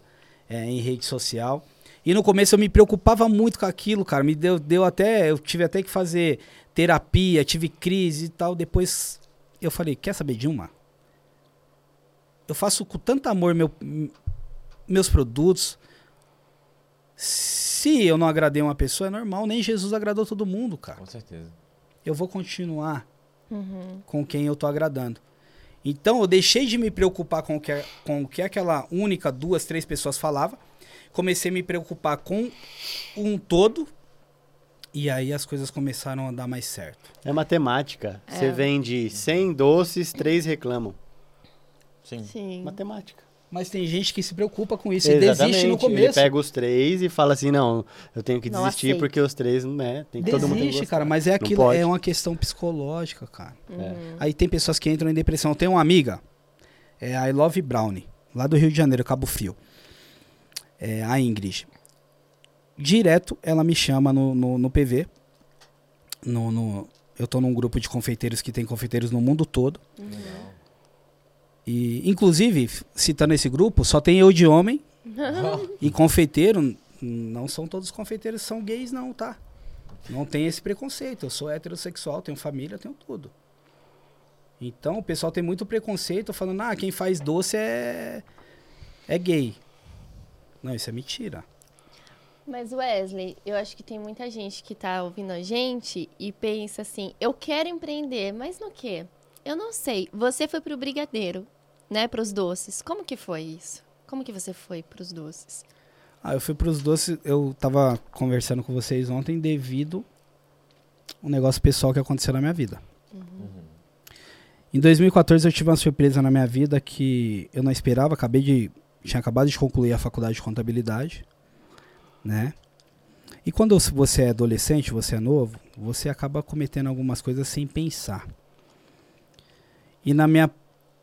é, em rede social. E no começo eu me preocupava muito com aquilo, cara. Me deu, deu até. Eu tive até que fazer terapia, tive crise e tal. Depois eu falei: quer saber de uma? Eu faço com tanto amor meu, meus produtos. Se eu não agradei uma pessoa, é normal. Nem Jesus agradou todo mundo, cara. Com certeza eu vou continuar uhum. com quem eu tô agradando. Então eu deixei de me preocupar com o que, com o que aquela única, duas, três pessoas falava. Comecei a me preocupar com um todo. E aí as coisas começaram a dar mais certo. É matemática. É. Você vende 100 doces, três reclamam. Sim. Sim. Matemática. Mas tem gente que se preocupa com isso Exatamente. e desiste no começo. Ele pega os três e fala assim, não, eu tenho que não desistir aceito. porque os três, né, tem desiste, todo mundo Desiste, cara, mas é aquilo, é uma questão psicológica, cara. Uhum. É. Aí tem pessoas que entram em depressão. Tem uma amiga, é a I Love Brownie, lá do Rio de Janeiro, Cabo Frio. É a Ingrid. Direto ela me chama no, no, no PV. No, no, eu tô num grupo de confeiteiros que tem confeiteiros no mundo todo. Uhum. E, inclusive, citando esse grupo, só tem eu de homem e confeiteiro. Não são todos confeiteiros são gays, não, tá? Não tem esse preconceito. Eu sou heterossexual, tenho família, tenho tudo. Então, o pessoal tem muito preconceito falando, ah, quem faz doce é, é gay. Não, isso é mentira. Mas Wesley, eu acho que tem muita gente que está ouvindo a gente e pensa assim, eu quero empreender, mas no quê? Eu não sei. Você foi para o brigadeiro né, para os doces. Como que foi isso? Como que você foi para os doces? Ah, eu fui para os doces. Eu estava conversando com vocês ontem devido um negócio pessoal que aconteceu na minha vida. Uhum. Em 2014 eu tive uma surpresa na minha vida que eu não esperava. Acabei de tinha acabado de concluir a faculdade de contabilidade, né? E quando você é adolescente, você é novo, você acaba cometendo algumas coisas sem pensar. E na minha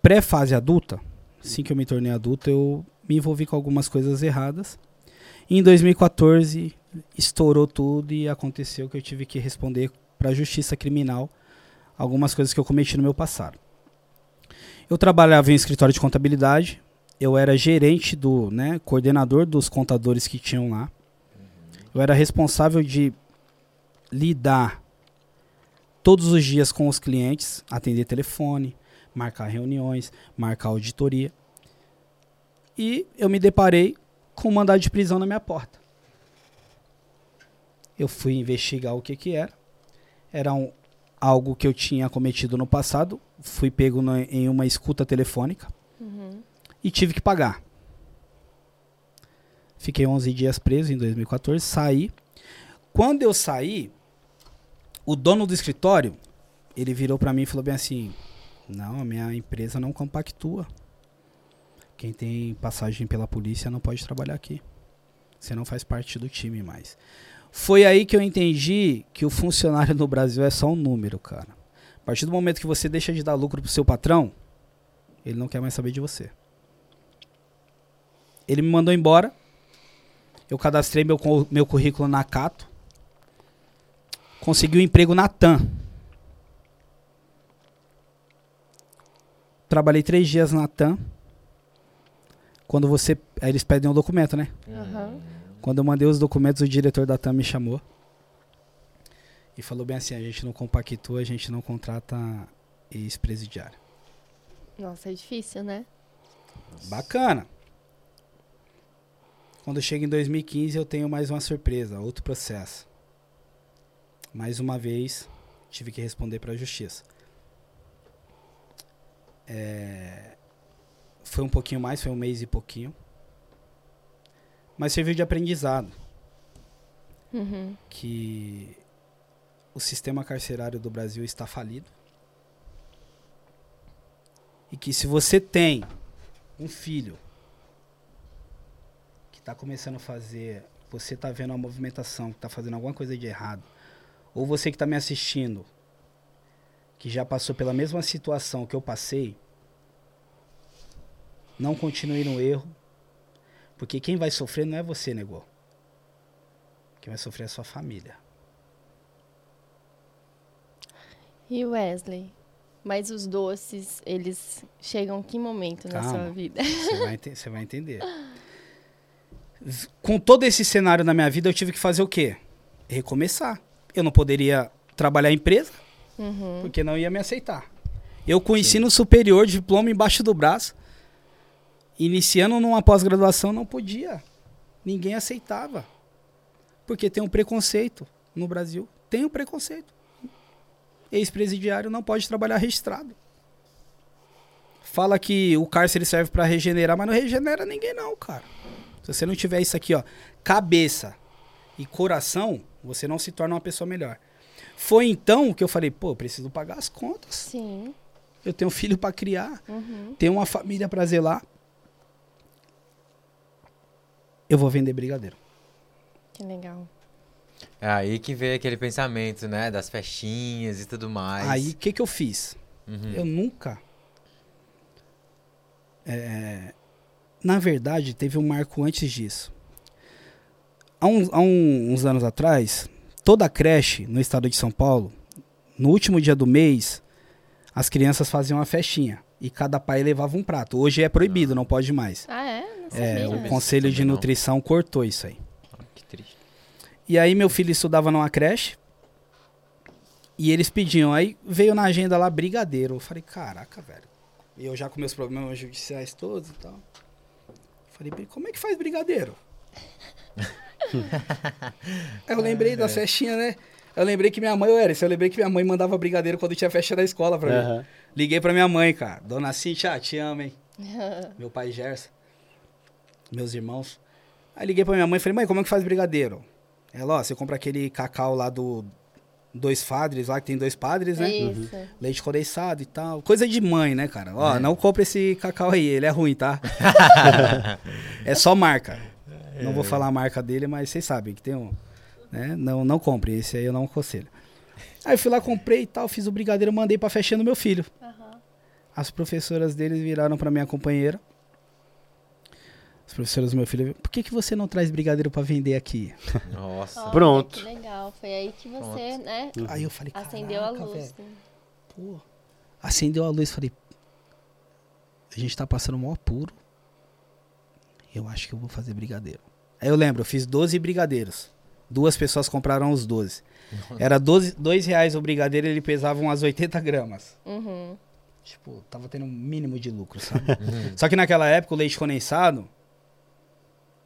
pré-fase adulta, assim que eu me tornei adulto, eu me envolvi com algumas coisas erradas. E em 2014 estourou tudo e aconteceu que eu tive que responder para a justiça criminal algumas coisas que eu cometi no meu passado. Eu trabalhava em um escritório de contabilidade, eu era gerente do, né, coordenador dos contadores que tinham lá. Eu era responsável de lidar todos os dias com os clientes, atender telefone, marcar reuniões, marcar auditoria. E eu me deparei com um mandado de prisão na minha porta. Eu fui investigar o que que era. Era um, algo que eu tinha cometido no passado. Fui pego no, em uma escuta telefônica. Uhum. E tive que pagar. Fiquei 11 dias preso em 2014, saí. Quando eu saí, o dono do escritório, ele virou para mim e falou bem assim: "Não, a minha empresa não compactua. Quem tem passagem pela polícia não pode trabalhar aqui. Você não faz parte do time mais." Foi aí que eu entendi que o funcionário no Brasil é só um número, cara. A partir do momento que você deixa de dar lucro pro seu patrão, ele não quer mais saber de você. Ele me mandou embora. Eu cadastrei meu, meu currículo na Cato. Consegui um emprego na TAM. Trabalhei três dias na TAM. Quando você. Aí eles pedem um documento, né? Uhum. Quando eu mandei os documentos, o diretor da TAM me chamou. E falou bem assim: a gente não compactua, a gente não contrata ex-presidiário. Nossa, é difícil, né? Bacana. Quando chega em 2015, eu tenho mais uma surpresa, outro processo. Mais uma vez, tive que responder para a justiça. É, foi um pouquinho mais, foi um mês e pouquinho. Mas serviu de aprendizado. Uhum. Que o sistema carcerário do Brasil está falido. E que se você tem um filho está começando a fazer, você está vendo uma movimentação, que está fazendo alguma coisa de errado, ou você que está me assistindo, que já passou pela mesma situação que eu passei, não continue no erro, porque quem vai sofrer não é você, negou. Quem vai sofrer é a sua família. E Wesley? Mas os doces, eles chegam que momento Calma, na sua vida? Você vai, você vai entender. Com todo esse cenário na minha vida, eu tive que fazer o quê? Recomeçar. Eu não poderia trabalhar em empresa, uhum. porque não ia me aceitar. Eu com ensino superior, diploma embaixo do braço, iniciando numa pós-graduação, não podia. Ninguém aceitava. Porque tem um preconceito no Brasil. Tem um preconceito. Ex-presidiário não pode trabalhar registrado. Fala que o cárcere serve para regenerar, mas não regenera ninguém não, cara. Se você não tiver isso aqui, ó, cabeça e coração, você não se torna uma pessoa melhor. Foi então que eu falei, pô, preciso pagar as contas. Sim. Eu tenho um filho para criar, uhum. tenho uma família para zelar. Eu vou vender brigadeiro. Que legal. É aí que veio aquele pensamento, né? Das festinhas e tudo mais. Aí o que, que eu fiz? Uhum. Eu nunca. É, na verdade, teve um marco antes disso. Há, uns, há um, uns anos atrás, toda a creche no estado de São Paulo, no último dia do mês, as crianças faziam uma festinha. E cada pai levava um prato. Hoje é proibido, não pode mais. Ah, é? é o Conselho de Nutrição não. cortou isso aí. Ah, que triste. E aí meu filho estudava numa creche. E eles pediam. Aí veio na agenda lá brigadeiro. Eu falei, caraca, velho. E eu já com meus problemas judiciais todos e tal. Falei, como é que faz brigadeiro? Aí eu lembrei da festinha, né? Eu lembrei que minha mãe, eu era, eu lembrei que minha mãe mandava brigadeiro quando tinha festa da escola pra uhum. mim. Liguei pra minha mãe, cara. Dona Cintia, te amo, hein? Meu pai Gerson. Meus irmãos. Aí liguei pra minha mãe e falei, mãe, como é que faz brigadeiro? Ela, ó, você compra aquele cacau lá do dois padres lá, que tem dois padres, né? Isso. Uhum. Leite condensado e tal. Coisa de mãe, né, cara? Ó, é. não compra esse cacau aí, ele é ruim, tá? é só marca. É. Não vou falar a marca dele, mas vocês sabem que tem um. Né? Não, não compre, esse aí eu não aconselho. Aí eu fui lá, comprei e tal, fiz o brigadeiro, mandei pra fechando meu filho. Uhum. As professoras deles viraram pra minha companheira. As professoras do meu filho, por que, que você não traz brigadeiro para vender aqui? Nossa. Oh, Pronto. Que legal. Foi aí que você, Pronto. né? Aí eu falei, acendeu a luz. Né? Pô, acendeu a luz, falei, a gente tá passando o maior puro. Eu acho que eu vou fazer brigadeiro. Aí eu lembro, eu fiz 12 brigadeiros. Duas pessoas compraram os 12. Era 12, 2 reais o brigadeiro, ele pesava umas 80 gramas. Uhum. Tipo, tava tendo um mínimo de lucro, sabe? Uhum. Só que naquela época o leite condensado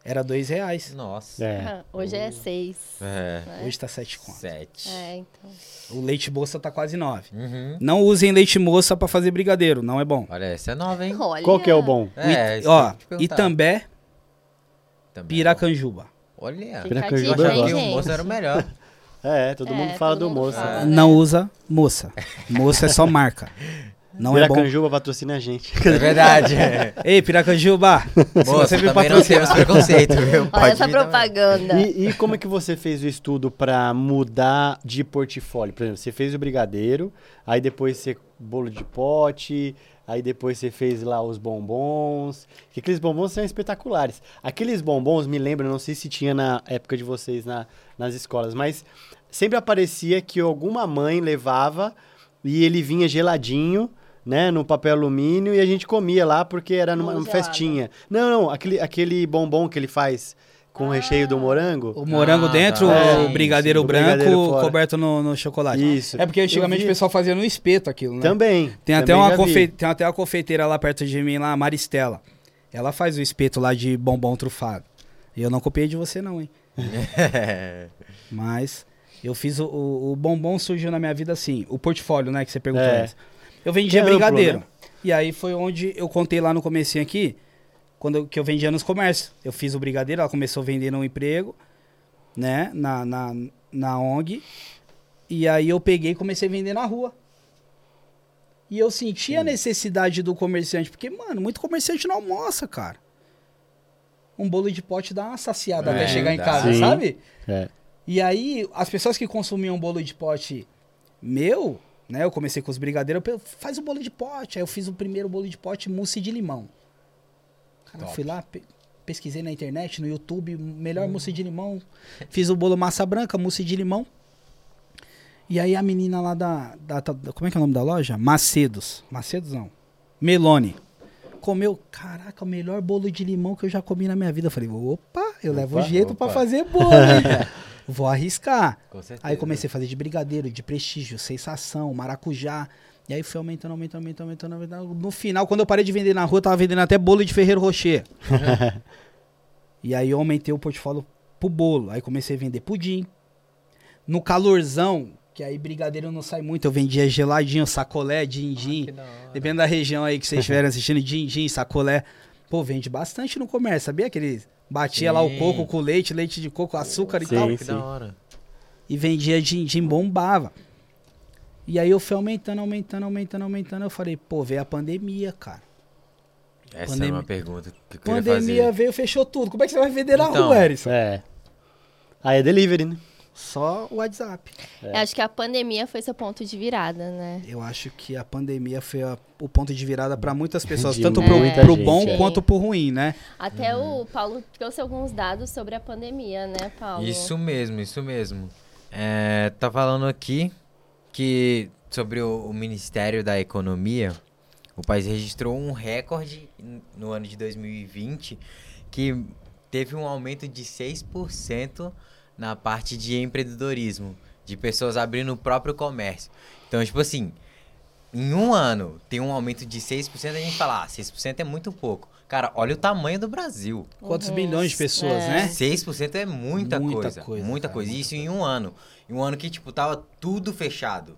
era dois reais. Nossa. É. Hoje é seis. É. Né? Hoje tá sete conto. Sete. É, então. O leite moça tá quase nove. Uhum. Não usem leite moça para fazer brigadeiro, não é bom. Olha, essa é nova, hein? Olha. Qual que é o bom? É, It, ó, Itambé, Também é Piracanjuba. Olha, Piracanjuba achava que o moço era o melhor. É, todo é, mundo fala todo do moço. Fala, Não usa moça. Moça é só marca. Não Piracanjuba é bom. patrocina a gente. É verdade. Ei, Piracanjuba. Moça, você também não temos preconceito, viu? Olha Pode essa propaganda. E, e, como é que você fez o estudo para mudar de portfólio? Por exemplo, você fez o brigadeiro, aí depois você bolo de pote, aí depois você fez lá os bombons. Que aqueles bombons são espetaculares. Aqueles bombons, me lembram, não sei se tinha na época de vocês na, nas escolas, mas sempre aparecia que alguma mãe levava e ele vinha geladinho né, no papel alumínio e a gente comia lá porque era numa, numa festinha. Não, não, aquele, aquele bombom que ele faz com o recheio do morango. O morango ah, dentro, tá. o brigadeiro Sim, branco brigadeiro coberto no, no, chocolate. Isso. É porque antigamente o pessoal fazia no espeto aquilo, né? Também. Tem até, uma confe... tem até uma confeiteira lá perto de mim, lá, a Maristela. Ela faz o espeto lá de bombom trufado. E eu não copiei de você não, hein? Mas eu fiz o, o, o, bombom surgiu na minha vida assim, o portfólio, né, que você perguntou. É. Eu vendia é brigadeiro. E aí foi onde eu contei lá no comecinho aqui, quando eu, que eu vendia nos comércios. Eu fiz o brigadeiro, ela começou vendendo um emprego, né, na, na, na ONG. E aí eu peguei e comecei a vender na rua. E eu senti Sim. a necessidade do comerciante, porque, mano, muito comerciante não almoça, cara. Um bolo de pote dá uma saciada é, até chegar em casa, Sim. sabe? É. E aí, as pessoas que consumiam bolo de pote meu, né? Eu comecei com os brigadeiros, eu, faz o bolo de pote. Aí eu fiz o primeiro bolo de pote mousse de limão. Cara, fui lá, pe pesquisei na internet, no YouTube, melhor hum. mousse de limão. Fiz o bolo massa branca, mousse de limão. E aí a menina lá da, da, da, Como é que é o nome da loja? Macedos. Macedos não. Melone. Comeu, caraca, o melhor bolo de limão que eu já comi na minha vida. Eu falei, opa, eu opa, levo jeito para fazer bolo, hein? Vou arriscar. Aí comecei a fazer de brigadeiro, de prestígio, sensação, maracujá. E aí foi aumentando, aumentando, aumentando, aumentando, aumentando. No final, quando eu parei de vender na rua, eu tava vendendo até bolo de Ferreiro Rocher. e aí eu aumentei o portfólio pro bolo. Aí comecei a vender pudim. No calorzão, que aí brigadeiro não sai muito, eu vendia geladinho, sacolé, din-din. Ah, Dependendo da região aí que vocês estiverem assistindo, din-din, sacolé. Pô, vende bastante no comércio, sabia? Aqueles Batia sim. lá o coco com leite, leite de coco, açúcar sim, e tal. Que da hora. E vendia din-din, bombava. E aí eu fui aumentando, aumentando, aumentando, aumentando. Eu falei, pô, veio a pandemia, cara. Essa pandemia. é uma pergunta que eu queria Pandemia fazer. veio, fechou tudo. Como é que você vai vender na então, rua, Erison? É. Aí é delivery, né? Só o WhatsApp. É. Acho que a pandemia foi seu ponto de virada, né? Eu acho que a pandemia foi a, o ponto de virada para muitas pessoas, de tanto pro, é. pro bom Sim. quanto pro ruim, né? Até uhum. o Paulo trouxe alguns dados sobre a pandemia, né, Paulo? Isso mesmo, isso mesmo. É, tá falando aqui que sobre o, o Ministério da Economia, o país registrou um recorde no ano de 2020 que teve um aumento de 6% na parte de empreendedorismo, de pessoas abrindo o próprio comércio. Então, tipo assim, em um ano tem um aumento de 6%, a gente fala, ah, 6% é muito pouco. Cara, olha o tamanho do Brasil. Quantos uhum. milhões de pessoas, é. né? 6% é muita, muita coisa, coisa. Muita cara, coisa. Muita Isso em um ano. Em um ano que, tipo, tava tudo fechado.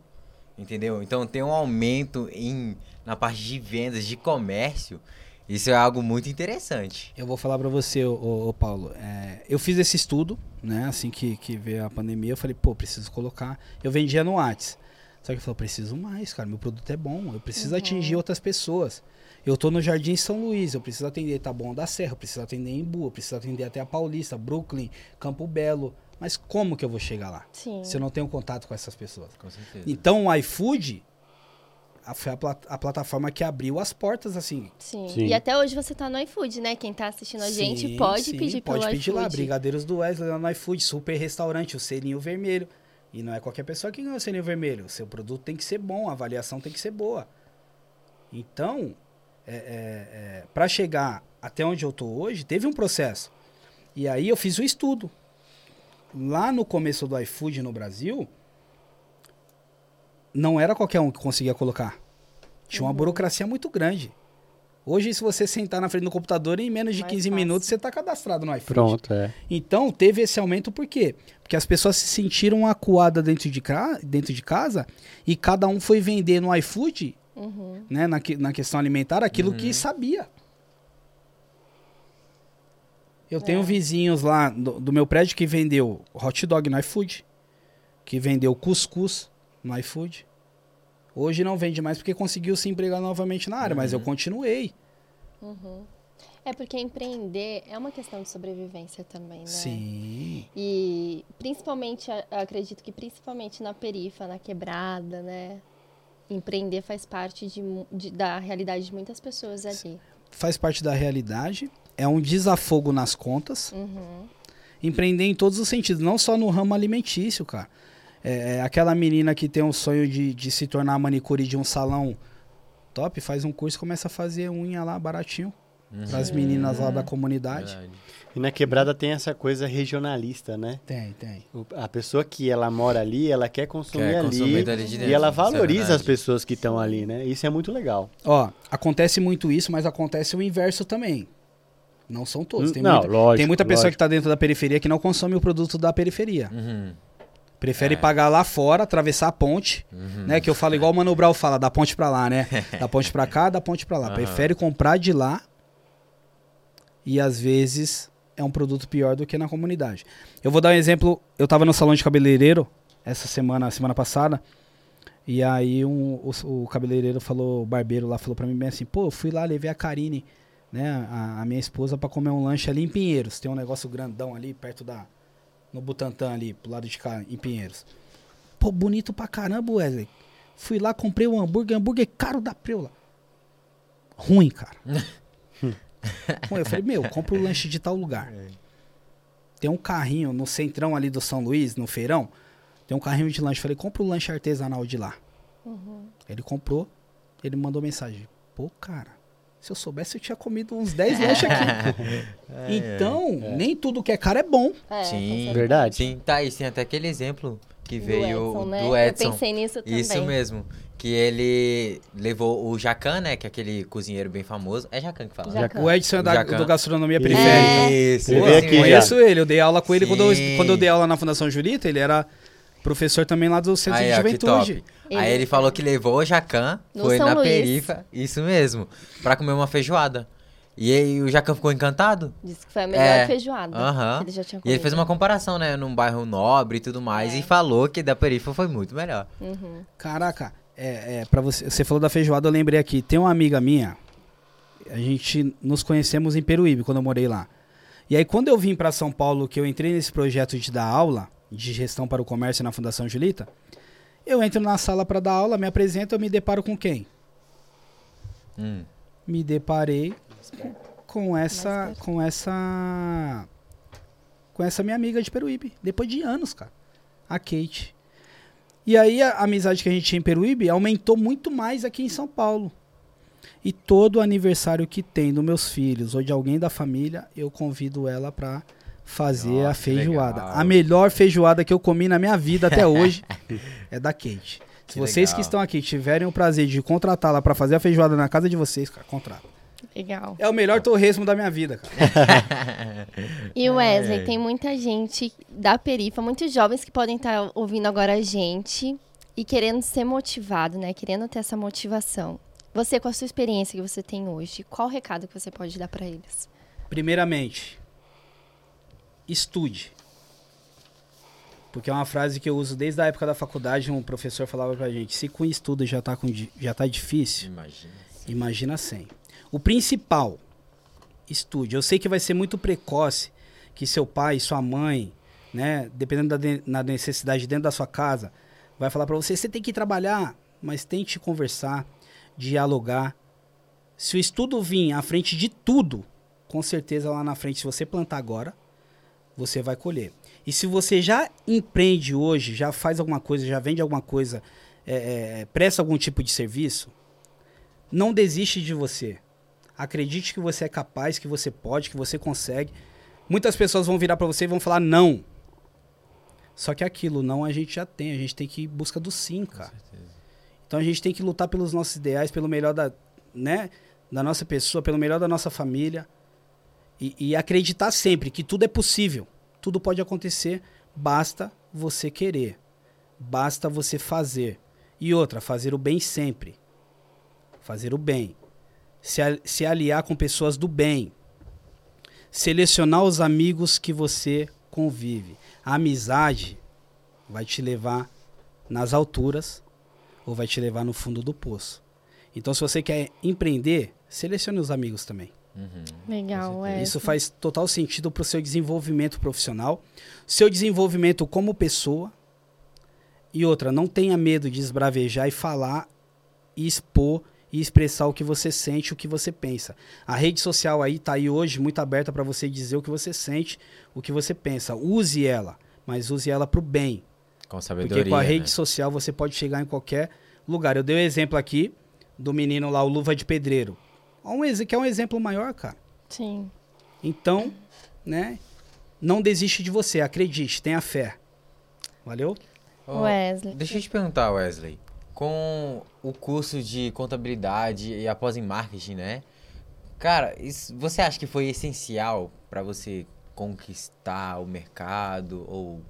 Entendeu? Então tem um aumento em, na parte de vendas, de comércio, isso é algo muito interessante. Eu vou falar para você, ô, ô Paulo. É, eu fiz esse estudo, né? Assim que, que veio a pandemia, eu falei, pô, preciso colocar. Eu vendia no Whats. Só que eu falei, preciso mais, cara. Meu produto é bom. Eu preciso uhum. atingir outras pessoas. Eu tô no Jardim São Luís, eu preciso atender Taboão da Serra, eu preciso atender Embu, eu preciso atender até a Paulista, Brooklyn, Campo Belo. Mas como que eu vou chegar lá? Sim. Se eu não tenho contato com essas pessoas. Com certeza. Então o iFood foi a, plat a, plataforma que abriu as portas, assim. Sim. sim. E até hoje você tá no iFood, né? Quem tá assistindo a gente sim, pode sim, pedir pode pelo pedir lá. Brigadeiros do Wesley lá no iFood, super restaurante, o selinho vermelho. E não é qualquer pessoa que ganha o selinho vermelho. O seu produto tem que ser bom, a avaliação tem que ser boa. Então, é, é, é, para chegar até onde eu tô hoje, teve um processo. E aí eu fiz o estudo. Lá no começo do iFood no Brasil, não era qualquer um que conseguia colocar. Tinha uma uhum. burocracia muito grande. Hoje, se você sentar na frente do computador, em menos de Mais 15 fácil. minutos, você está cadastrado no iFood. Pronto, é. Então, teve esse aumento por quê? Porque as pessoas se sentiram acuadas dentro de, dentro de casa e cada um foi vender no iFood, uhum. né, na, na questão alimentar, aquilo uhum. que sabia. Eu tenho é. vizinhos lá do, do, meu prédio que vendeu hot dog no iFood, que vendeu cuscuz no iFood. Hoje não vende mais porque conseguiu se empregar novamente na área, uhum. mas eu uhum. continuei. Uhum. É porque empreender é uma questão de sobrevivência também, né? Sim. E principalmente, acredito que principalmente na perifa, na quebrada, né? Empreender faz parte de, de, da realidade de muitas pessoas ali. Faz parte da realidade, é um desafogo nas contas. Uhum. Empreender em todos os sentidos, não só no ramo alimentício, cara. É, é, aquela menina que tem um sonho de, de se tornar manicure de um salão top, faz um curso e começa a fazer unha lá baratinho. Uhum. Para as meninas lá da comunidade. Verdade. E na quebrada tem essa coisa regionalista, né? Tem, tem. O, a pessoa que ela mora ali, ela quer consumir quer ali. Dentro, e ela é valoriza é as pessoas que estão ali, né? Isso é muito legal. Ó, acontece muito isso, mas acontece o inverso também. Não são todos. Tem não, muita, lógico, tem muita pessoa lógico. que está dentro da periferia que não consome o produto da periferia. Uhum. Prefere é. pagar lá fora, atravessar a ponte, uhum. né? Que eu falo igual o Mano Brau fala, da ponte para lá, né? da ponte para cá, da ponte para lá. Uhum. Prefere comprar de lá e às vezes é um produto pior do que na comunidade. Eu vou dar um exemplo, eu estava no salão de cabeleireiro essa semana, semana passada, e aí um, o, o cabeleireiro falou, o barbeiro lá falou para mim bem assim, pô, eu fui lá, levei a Karine né, a, a minha esposa para comer um lanche ali em Pinheiros. Tem um negócio grandão ali perto da no Butantã ali, pro lado de cá, em Pinheiros. Pô, bonito pra caramba, Wesley. Fui lá, comprei um hambúrguer, hambúrguer caro da preula. Ruim, cara. eu falei, meu, compra o lanche de tal lugar. É. Tem um carrinho no centrão ali do São Luís, no feirão. Tem um carrinho de lanche. falei, compra o lanche artesanal de lá. Uhum. Ele comprou, ele mandou mensagem. Pô, cara, se eu soubesse, eu tinha comido uns 10 lanches aqui. é, então, é. nem tudo que é caro é bom. É, Sim, verdade. Sim, tá, e tem até aquele exemplo que veio do Edson. Né? Do Edson. Eu pensei nisso também. Isso mesmo. Que ele levou o Jacan, né? Que é aquele cozinheiro bem famoso. É Jacan que fala. Jacan. O Edson é da, do Gastronomia Periférica. Isso. Pô, assim, conheço ele. Eu dei aula com ele quando eu, quando eu dei aula na Fundação Jurita. Ele era professor também lá do Centro Aí, de Juventude. Ele... Aí ele falou que levou o Jacan, no foi São na Luís. perifa, isso mesmo, pra comer uma feijoada. E aí o Jacan ficou encantado. Disse que foi a melhor é, feijoada uh -huh. ele já tinha comido. E ele fez uma comparação, né, num bairro nobre e tudo mais, é. e falou que da perifa foi muito melhor. Uhum. Caraca, é, é, pra você, você falou da feijoada, eu lembrei aqui, tem uma amiga minha, a gente nos conhecemos em Peruíbe, quando eu morei lá. E aí quando eu vim para São Paulo, que eu entrei nesse projeto de dar aula, de gestão para o comércio na Fundação Julita, eu entro na sala para dar aula, me apresento, eu me deparo com quem? Hum. Me deparei com essa, com essa, com essa minha amiga de Peruíbe, depois de anos, cara, a Kate. E aí a amizade que a gente tinha em Peruíbe aumentou muito mais aqui em São Paulo. E todo aniversário que tem dos meus filhos ou de alguém da família, eu convido ela para fazer Nossa, a feijoada. A melhor feijoada que eu comi na minha vida até hoje é da Kate. Se que vocês legal. que estão aqui tiverem o prazer de contratá-la para fazer a feijoada na casa de vocês, cara, contrata. Legal. É o melhor torresmo da minha vida, cara. e Wesley, é. tem muita gente da perifa, muitos jovens que podem estar ouvindo agora a gente e querendo ser motivado, né? Querendo ter essa motivação. Você, com a sua experiência que você tem hoje, qual o recado que você pode dar para eles? Primeiramente, estude. Porque é uma frase que eu uso desde a época da faculdade, um professor falava pra gente, se com estudo já tá, com, já tá difícil, imagina, imagina sem. O principal, estude. Eu sei que vai ser muito precoce que seu pai, sua mãe, né, dependendo da de, na necessidade dentro da sua casa, vai falar para você, você tem que trabalhar, mas tente conversar, dialogar. Se o estudo vir à frente de tudo, com certeza lá na frente, se você plantar agora, você vai colher. E se você já empreende hoje, já faz alguma coisa, já vende alguma coisa, é, é, presta algum tipo de serviço, não desiste de você. Acredite que você é capaz, que você pode, que você consegue. Muitas pessoas vão virar para você e vão falar não. Só que aquilo não a gente já tem, a gente tem que ir em busca do sim, cara. Então a gente tem que lutar pelos nossos ideais, pelo melhor da, né, da nossa pessoa, pelo melhor da nossa família. E, e acreditar sempre que tudo é possível. Tudo pode acontecer, basta você querer. Basta você fazer. E outra, fazer o bem sempre. Fazer o bem. Se, se aliar com pessoas do bem. Selecionar os amigos que você convive. A amizade vai te levar nas alturas ou vai te levar no fundo do poço. Então, se você quer empreender, selecione os amigos também. Uhum. Legal, é. Isso faz total sentido para o seu desenvolvimento profissional, seu desenvolvimento como pessoa. E outra, não tenha medo de esbravejar e falar e expor e expressar o que você sente, o que você pensa. A rede social aí está aí hoje muito aberta para você dizer o que você sente, o que você pensa. Use ela, mas use ela para o bem. Com sabedoria. Porque com a rede né? social você pode chegar em qualquer lugar. Eu dei o um exemplo aqui do menino lá, o Luva de Pedreiro. Um, que é um exemplo maior, cara. Sim. Então, né? Não desiste de você, acredite, tenha fé. Valeu? Oh, Wesley. Deixa eu te perguntar, Wesley. Com o curso de contabilidade e após em marketing, né? Cara, isso, você acha que foi essencial para você conquistar o mercado ou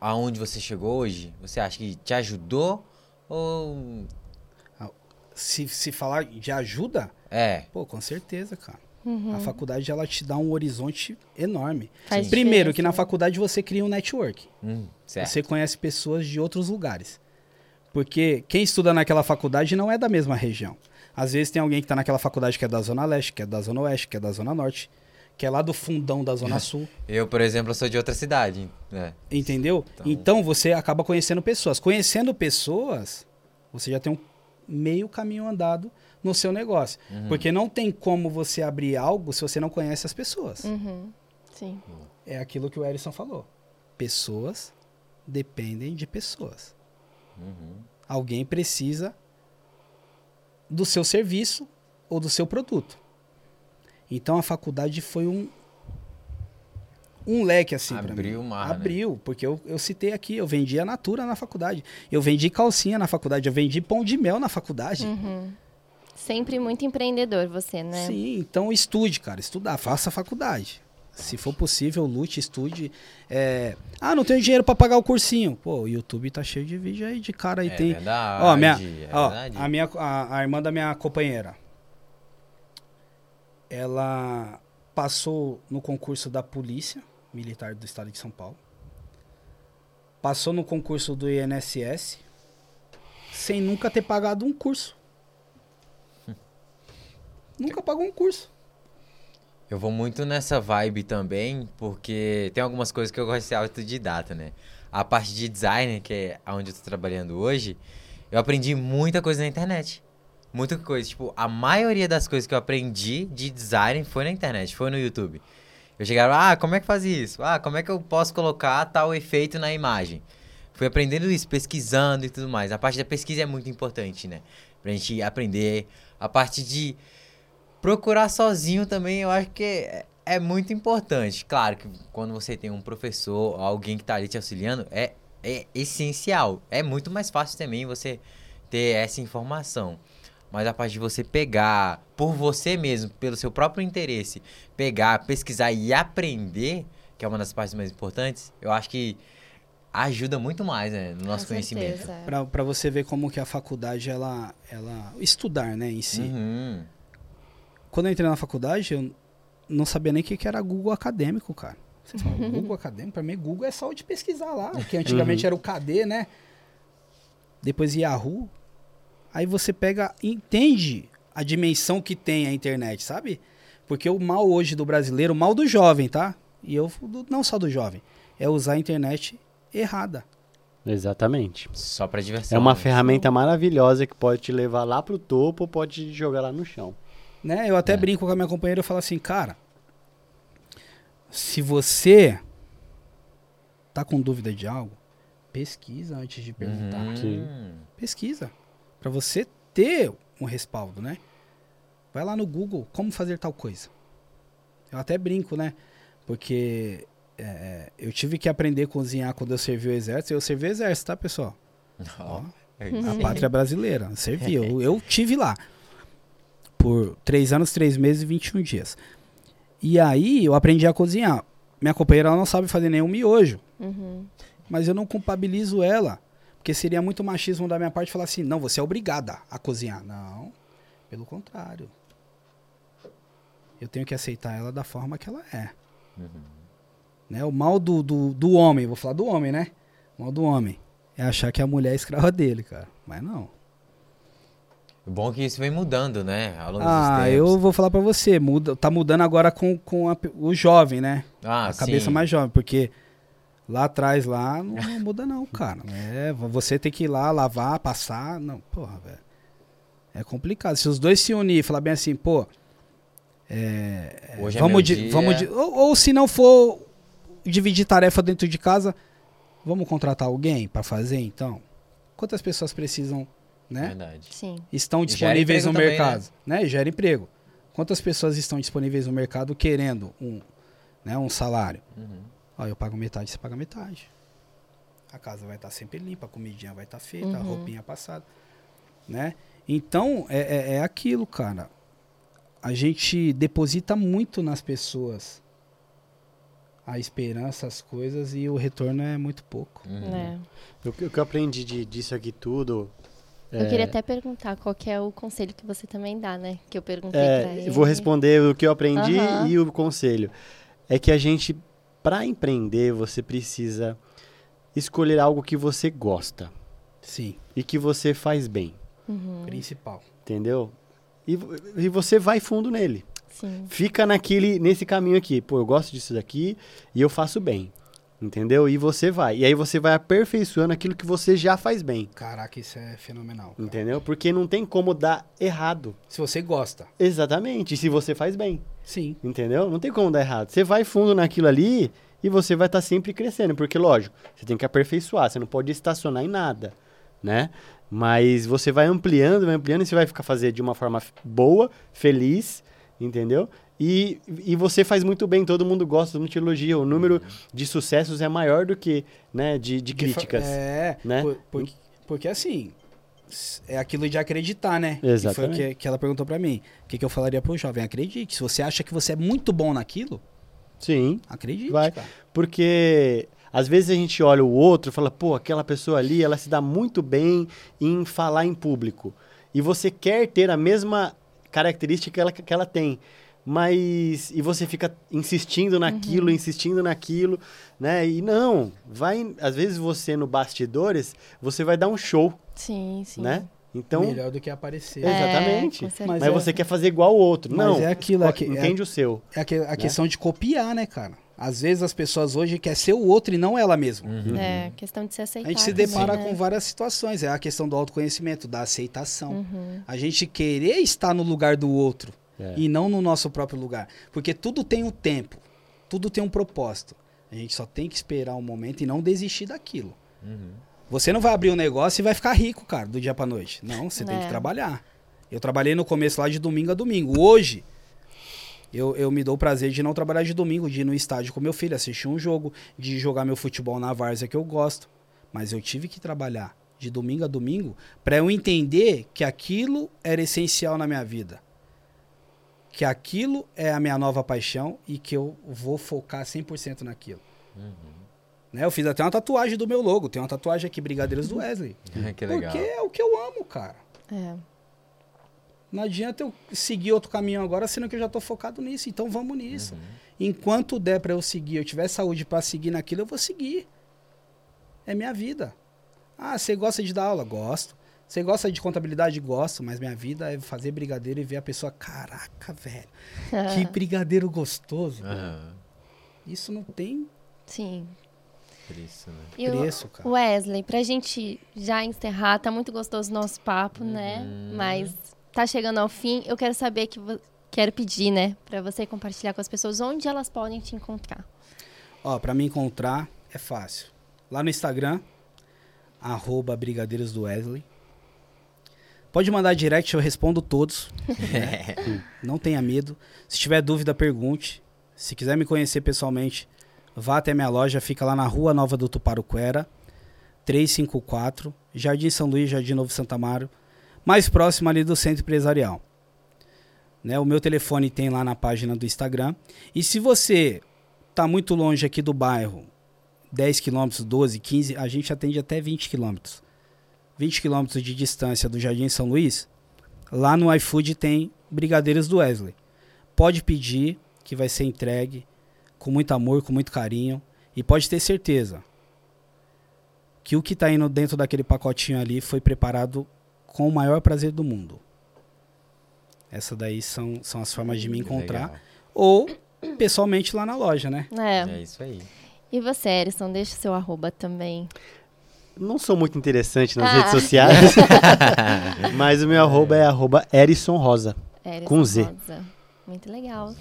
aonde você chegou hoje? Você acha que te ajudou ou se, se falar de ajuda, é. Pô, com certeza, cara. Uhum. A faculdade ela te dá um horizonte enorme. Faz Primeiro, que na faculdade você cria um network. Hum, você conhece pessoas de outros lugares. Porque quem estuda naquela faculdade não é da mesma região. Às vezes tem alguém que está naquela faculdade que é da Zona Leste, que é da Zona Oeste, que é da Zona Norte, que é lá do fundão da Zona Sul. Eu, por exemplo, sou de outra cidade. Né? Entendeu? Então... então você acaba conhecendo pessoas. Conhecendo pessoas, você já tem um meio caminho andado no seu negócio. Uhum. Porque não tem como você abrir algo se você não conhece as pessoas. Uhum. Sim. É aquilo que o Erison falou. Pessoas dependem de pessoas. Uhum. Alguém precisa do seu serviço ou do seu produto. Então a faculdade foi um, um leque assim. Abriu o mar. Né? Abriu, né? porque eu, eu citei aqui, eu vendia natura na faculdade. Eu vendi calcinha na faculdade, eu vendi pão de mel na faculdade. Uhum. Sempre muito empreendedor você, né? Sim, então estude, cara, estudar, faça faculdade. Se for possível, lute, estude. É... Ah, não tenho dinheiro para pagar o cursinho. Pô, o YouTube tá cheio de vídeo aí de cara aí. É tem... verdade, ó, minha... é ó, verdade. A, minha, a, a irmã da minha companheira, ela passou no concurso da polícia militar do estado de São Paulo. Passou no concurso do INSS sem nunca ter pagado um curso. nunca pagou um curso. Eu vou muito nessa vibe também, porque tem algumas coisas que eu gosto de ser autodidata, né? A parte de design, que é onde eu tô trabalhando hoje, eu aprendi muita coisa na internet. Muita coisa. Tipo, a maioria das coisas que eu aprendi de design foi na internet, foi no YouTube. Eu chegava, ah, como é que faz isso? Ah, como é que eu posso colocar tal efeito na imagem? Fui aprendendo isso, pesquisando e tudo mais. A parte da pesquisa é muito importante, né? Pra gente aprender. A parte de procurar sozinho também, eu acho que é, é muito importante. Claro que quando você tem um professor, alguém que tá ali te auxiliando, é, é essencial. É muito mais fácil também você ter essa informação. Mas a parte de você pegar por você mesmo, pelo seu próprio interesse, pegar, pesquisar e aprender, que é uma das partes mais importantes, eu acho que ajuda muito mais né, no nosso Com conhecimento. Para você ver como que a faculdade, ela, ela estudar né, em si. Uhum. Quando eu entrei na faculdade, eu não sabia nem o que, que era Google Acadêmico, cara. Você fala, Google Acadêmico? Para mim, Google é só de pesquisar lá, que antigamente uhum. era o KD, né? Depois Yahoo. Aí você pega, entende a dimensão que tem a internet, sabe? Porque o mal hoje do brasileiro, o mal do jovem, tá? E eu não só do jovem, é usar a internet errada. Exatamente. Só para diversão. É uma né? ferramenta maravilhosa que pode te levar lá pro topo ou pode te jogar lá no chão. Né? Eu até é. brinco com a minha companheira e falo assim, cara, se você tá com dúvida de algo, pesquisa antes de perguntar. Uhum. Pesquisa para você ter um respaldo, né? Vai lá no Google, como fazer tal coisa. Eu até brinco, né? Porque é, eu tive que aprender a cozinhar quando eu servi o exército. Eu servi o exército, tá, pessoal? Ó, é a pátria brasileira. Servi. Eu, eu tive lá. Por três anos, três meses e 21 dias. E aí eu aprendi a cozinhar. Minha companheira não sabe fazer nenhum miojo. Uhum. Mas eu não culpabilizo ela. Porque seria muito machismo da minha parte falar assim, não, você é obrigada a cozinhar. Não, pelo contrário. eu tenho que aceitar ela da forma que ela é. Uhum. Né? O mal do, do, do homem, vou falar do homem, né? O mal do homem é achar que a mulher é escrava dele, cara. Mas não. O bom é que isso vem mudando, né? Ao longo ah, eu vou falar para você, muda, tá mudando agora com, com a, o jovem, né? Ah, a cabeça sim. mais jovem, porque lá atrás lá não, não muda não, cara. É, você tem que ir lá lavar, passar, não, porra, velho. É complicado. Se os dois se unir e falar bem assim, pô, é, Hoje é vamos, é di, vamos di, ou, ou se não for dividir tarefa dentro de casa, vamos contratar alguém para fazer então? Quantas pessoas precisam né? Verdade. Sim. Estão disponíveis no também, mercado, né? né? Gera emprego. Quantas pessoas estão disponíveis no mercado querendo um, né, um salário? Uhum. Ó, eu pago metade, você paga metade. A casa vai estar sempre limpa, a comidinha vai estar feita, uhum. a roupinha passada, né? Então, é, é, é aquilo, cara. A gente deposita muito nas pessoas a esperança, as coisas, e o retorno é muito pouco. Uhum. É. O, que eu aprendi de, disso aqui tudo eu queria é. até perguntar qual é o conselho que você também dá, né? Que eu perguntei é, pra ele. Vou responder o que eu aprendi uhum. e o conselho. É que a gente, para empreender, você precisa escolher algo que você gosta. Sim. E que você faz bem. Uhum. Principal. Entendeu? E, e você vai fundo nele. Sim. Fica naquele, nesse caminho aqui. Pô, eu gosto disso daqui e eu faço bem. Entendeu? E você vai. E aí você vai aperfeiçoando aquilo que você já faz bem. Caraca, isso é fenomenal. Cara. Entendeu? Porque não tem como dar errado. Se você gosta. Exatamente. E se você faz bem. Sim. Entendeu? Não tem como dar errado. Você vai fundo naquilo ali e você vai estar tá sempre crescendo. Porque, lógico, você tem que aperfeiçoar. Você não pode estacionar em nada, né? Mas você vai ampliando, vai ampliando e você vai ficar fazer de uma forma boa, feliz, entendeu? E, e você faz muito bem, todo mundo gosta, todo mundo te elogia. O número de sucessos é maior do que né, de, de críticas. É, né? Por, por, porque assim, é aquilo de acreditar, né? Exatamente. Que foi o que, que ela perguntou para mim. O que, que eu falaria pro jovem? Acredite. Se você acha que você é muito bom naquilo, sim, acredite. Vai. Cara. Porque às vezes a gente olha o outro e fala, pô, aquela pessoa ali, ela se dá muito bem em falar em público. E você quer ter a mesma característica que ela, que ela tem mas e você fica insistindo naquilo, uhum. insistindo naquilo, né? E não, vai, às vezes você no bastidores, você vai dar um show. Sim, sim. Né? Então, melhor do que aparecer. Exatamente. É, mas, mas é, você quer fazer igual o outro. Mas não, é aquilo, é, entende o seu. É a, a né? questão de copiar, né, cara? Às vezes as pessoas hoje querem ser o outro e não ela mesma. Uhum. É, questão de se aceitar. A gente se depara né? com várias situações. É a questão do autoconhecimento, da aceitação. Uhum. A gente querer estar no lugar do outro. É. E não no nosso próprio lugar. Porque tudo tem um tempo, tudo tem um propósito. A gente só tem que esperar um momento e não desistir daquilo. Uhum. Você não vai abrir um negócio e vai ficar rico, cara, do dia pra noite. Não, você é. tem que é. trabalhar. Eu trabalhei no começo lá de domingo a domingo. Hoje, eu, eu me dou o prazer de não trabalhar de domingo, de ir no estádio com meu filho, assistir um jogo, de jogar meu futebol na várzea que eu gosto. Mas eu tive que trabalhar de domingo a domingo para eu entender que aquilo era essencial na minha vida que aquilo é a minha nova paixão e que eu vou focar 100% naquilo. Uhum. Né? Eu fiz até uma tatuagem do meu logo. Tem uma tatuagem aqui, Brigadeiros do Wesley. que legal. Porque é o que eu amo, cara. É. Não adianta eu seguir outro caminho agora, sendo que eu já tô focado nisso. Então vamos nisso. Uhum. Enquanto der para eu seguir, eu tiver saúde para seguir naquilo, eu vou seguir. É minha vida. Ah, você gosta de dar aula? Gosto. Você gosta de contabilidade? Gosto, mas minha vida é fazer brigadeiro e ver a pessoa, caraca, velho, que brigadeiro gostoso. Uhum. Isso não tem. Sim. Preço, né? E Preço, cara. Wesley, pra gente já encerrar, tá muito gostoso o nosso papo, né? uhum. né? Mas tá chegando ao fim. Eu quero saber que quero pedir, né, para você compartilhar com as pessoas onde elas podem te encontrar. Ó, para me encontrar é fácil. Lá no Instagram, arroba Brigadeiros do Wesley. Pode mandar direct, eu respondo todos. Né? Não tenha medo. Se tiver dúvida, pergunte. Se quiser me conhecer pessoalmente, vá até minha loja. Fica lá na Rua Nova do Tuparuquera, 354, Jardim São Luís, Jardim Novo Santa Amaro, mais próximo ali do Centro Empresarial. Né? O meu telefone tem lá na página do Instagram. E se você está muito longe aqui do bairro, 10 quilômetros, 12, 15, a gente atende até 20 quilômetros. 20 quilômetros de distância do Jardim São Luís, lá no iFood tem Brigadeiros do Wesley. pode pedir que vai ser entregue com muito amor, com muito carinho. E pode ter certeza que o que está indo dentro daquele pacotinho ali foi preparado com o maior prazer do mundo. Essa daí são, são as formas de me encontrar. Legal. Ou pessoalmente lá na loja, né? É. É isso aí. E você, Erison, deixa o seu arroba também. Não sou muito interessante nas ah. redes sociais, mas o meu arroba é arroba Erison Rosa, Erison com Z. Rosa. Muito legal.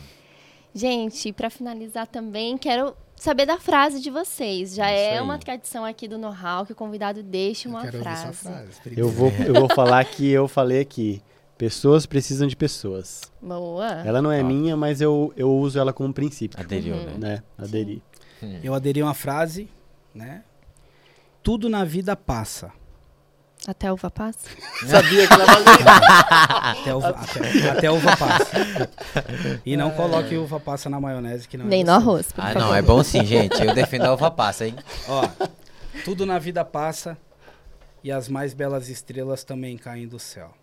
Gente, para finalizar também, quero saber da frase de vocês. Já Isso é aí. uma tradição aqui do Know-How que o convidado deixe uma frase. frase. Eu vou, eu vou falar que eu falei aqui. Pessoas precisam de pessoas. Boa. Ela não é Top. minha, mas eu, eu uso ela como princípio. Aderiu, uhum. né? Aderi. Eu aderi uma frase, né? Tudo na vida passa. Até a uva passa? Sabia que ela até, uva, até, até uva passa. E não coloque uva passa na maionese que não é Nem é no arroz. ah, favor. não, é bom sim, gente. Eu defendo a uva passa, hein? Ó, tudo na vida passa e as mais belas estrelas também caem do céu.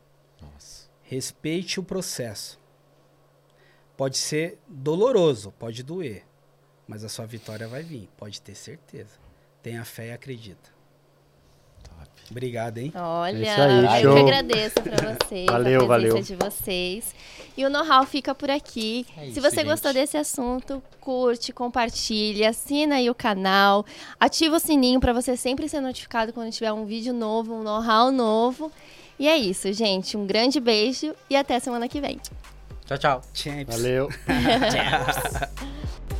Nossa. Respeite o processo. Pode ser doloroso, pode doer, mas a sua vitória vai vir, pode ter certeza. Tenha fé e acredita. Obrigado, hein? Olha, é aí, eu que agradeço para vocês, valeu, a presença valeu. de vocês. E o know-how fica por aqui. É isso, Se você gente. gostou desse assunto, curte, compartilha, assina aí o canal, ativa o sininho para você sempre ser notificado quando tiver um vídeo novo, um know-how novo. E é isso, gente. Um grande beijo e até semana que vem. Tchau, tchau. Valeu.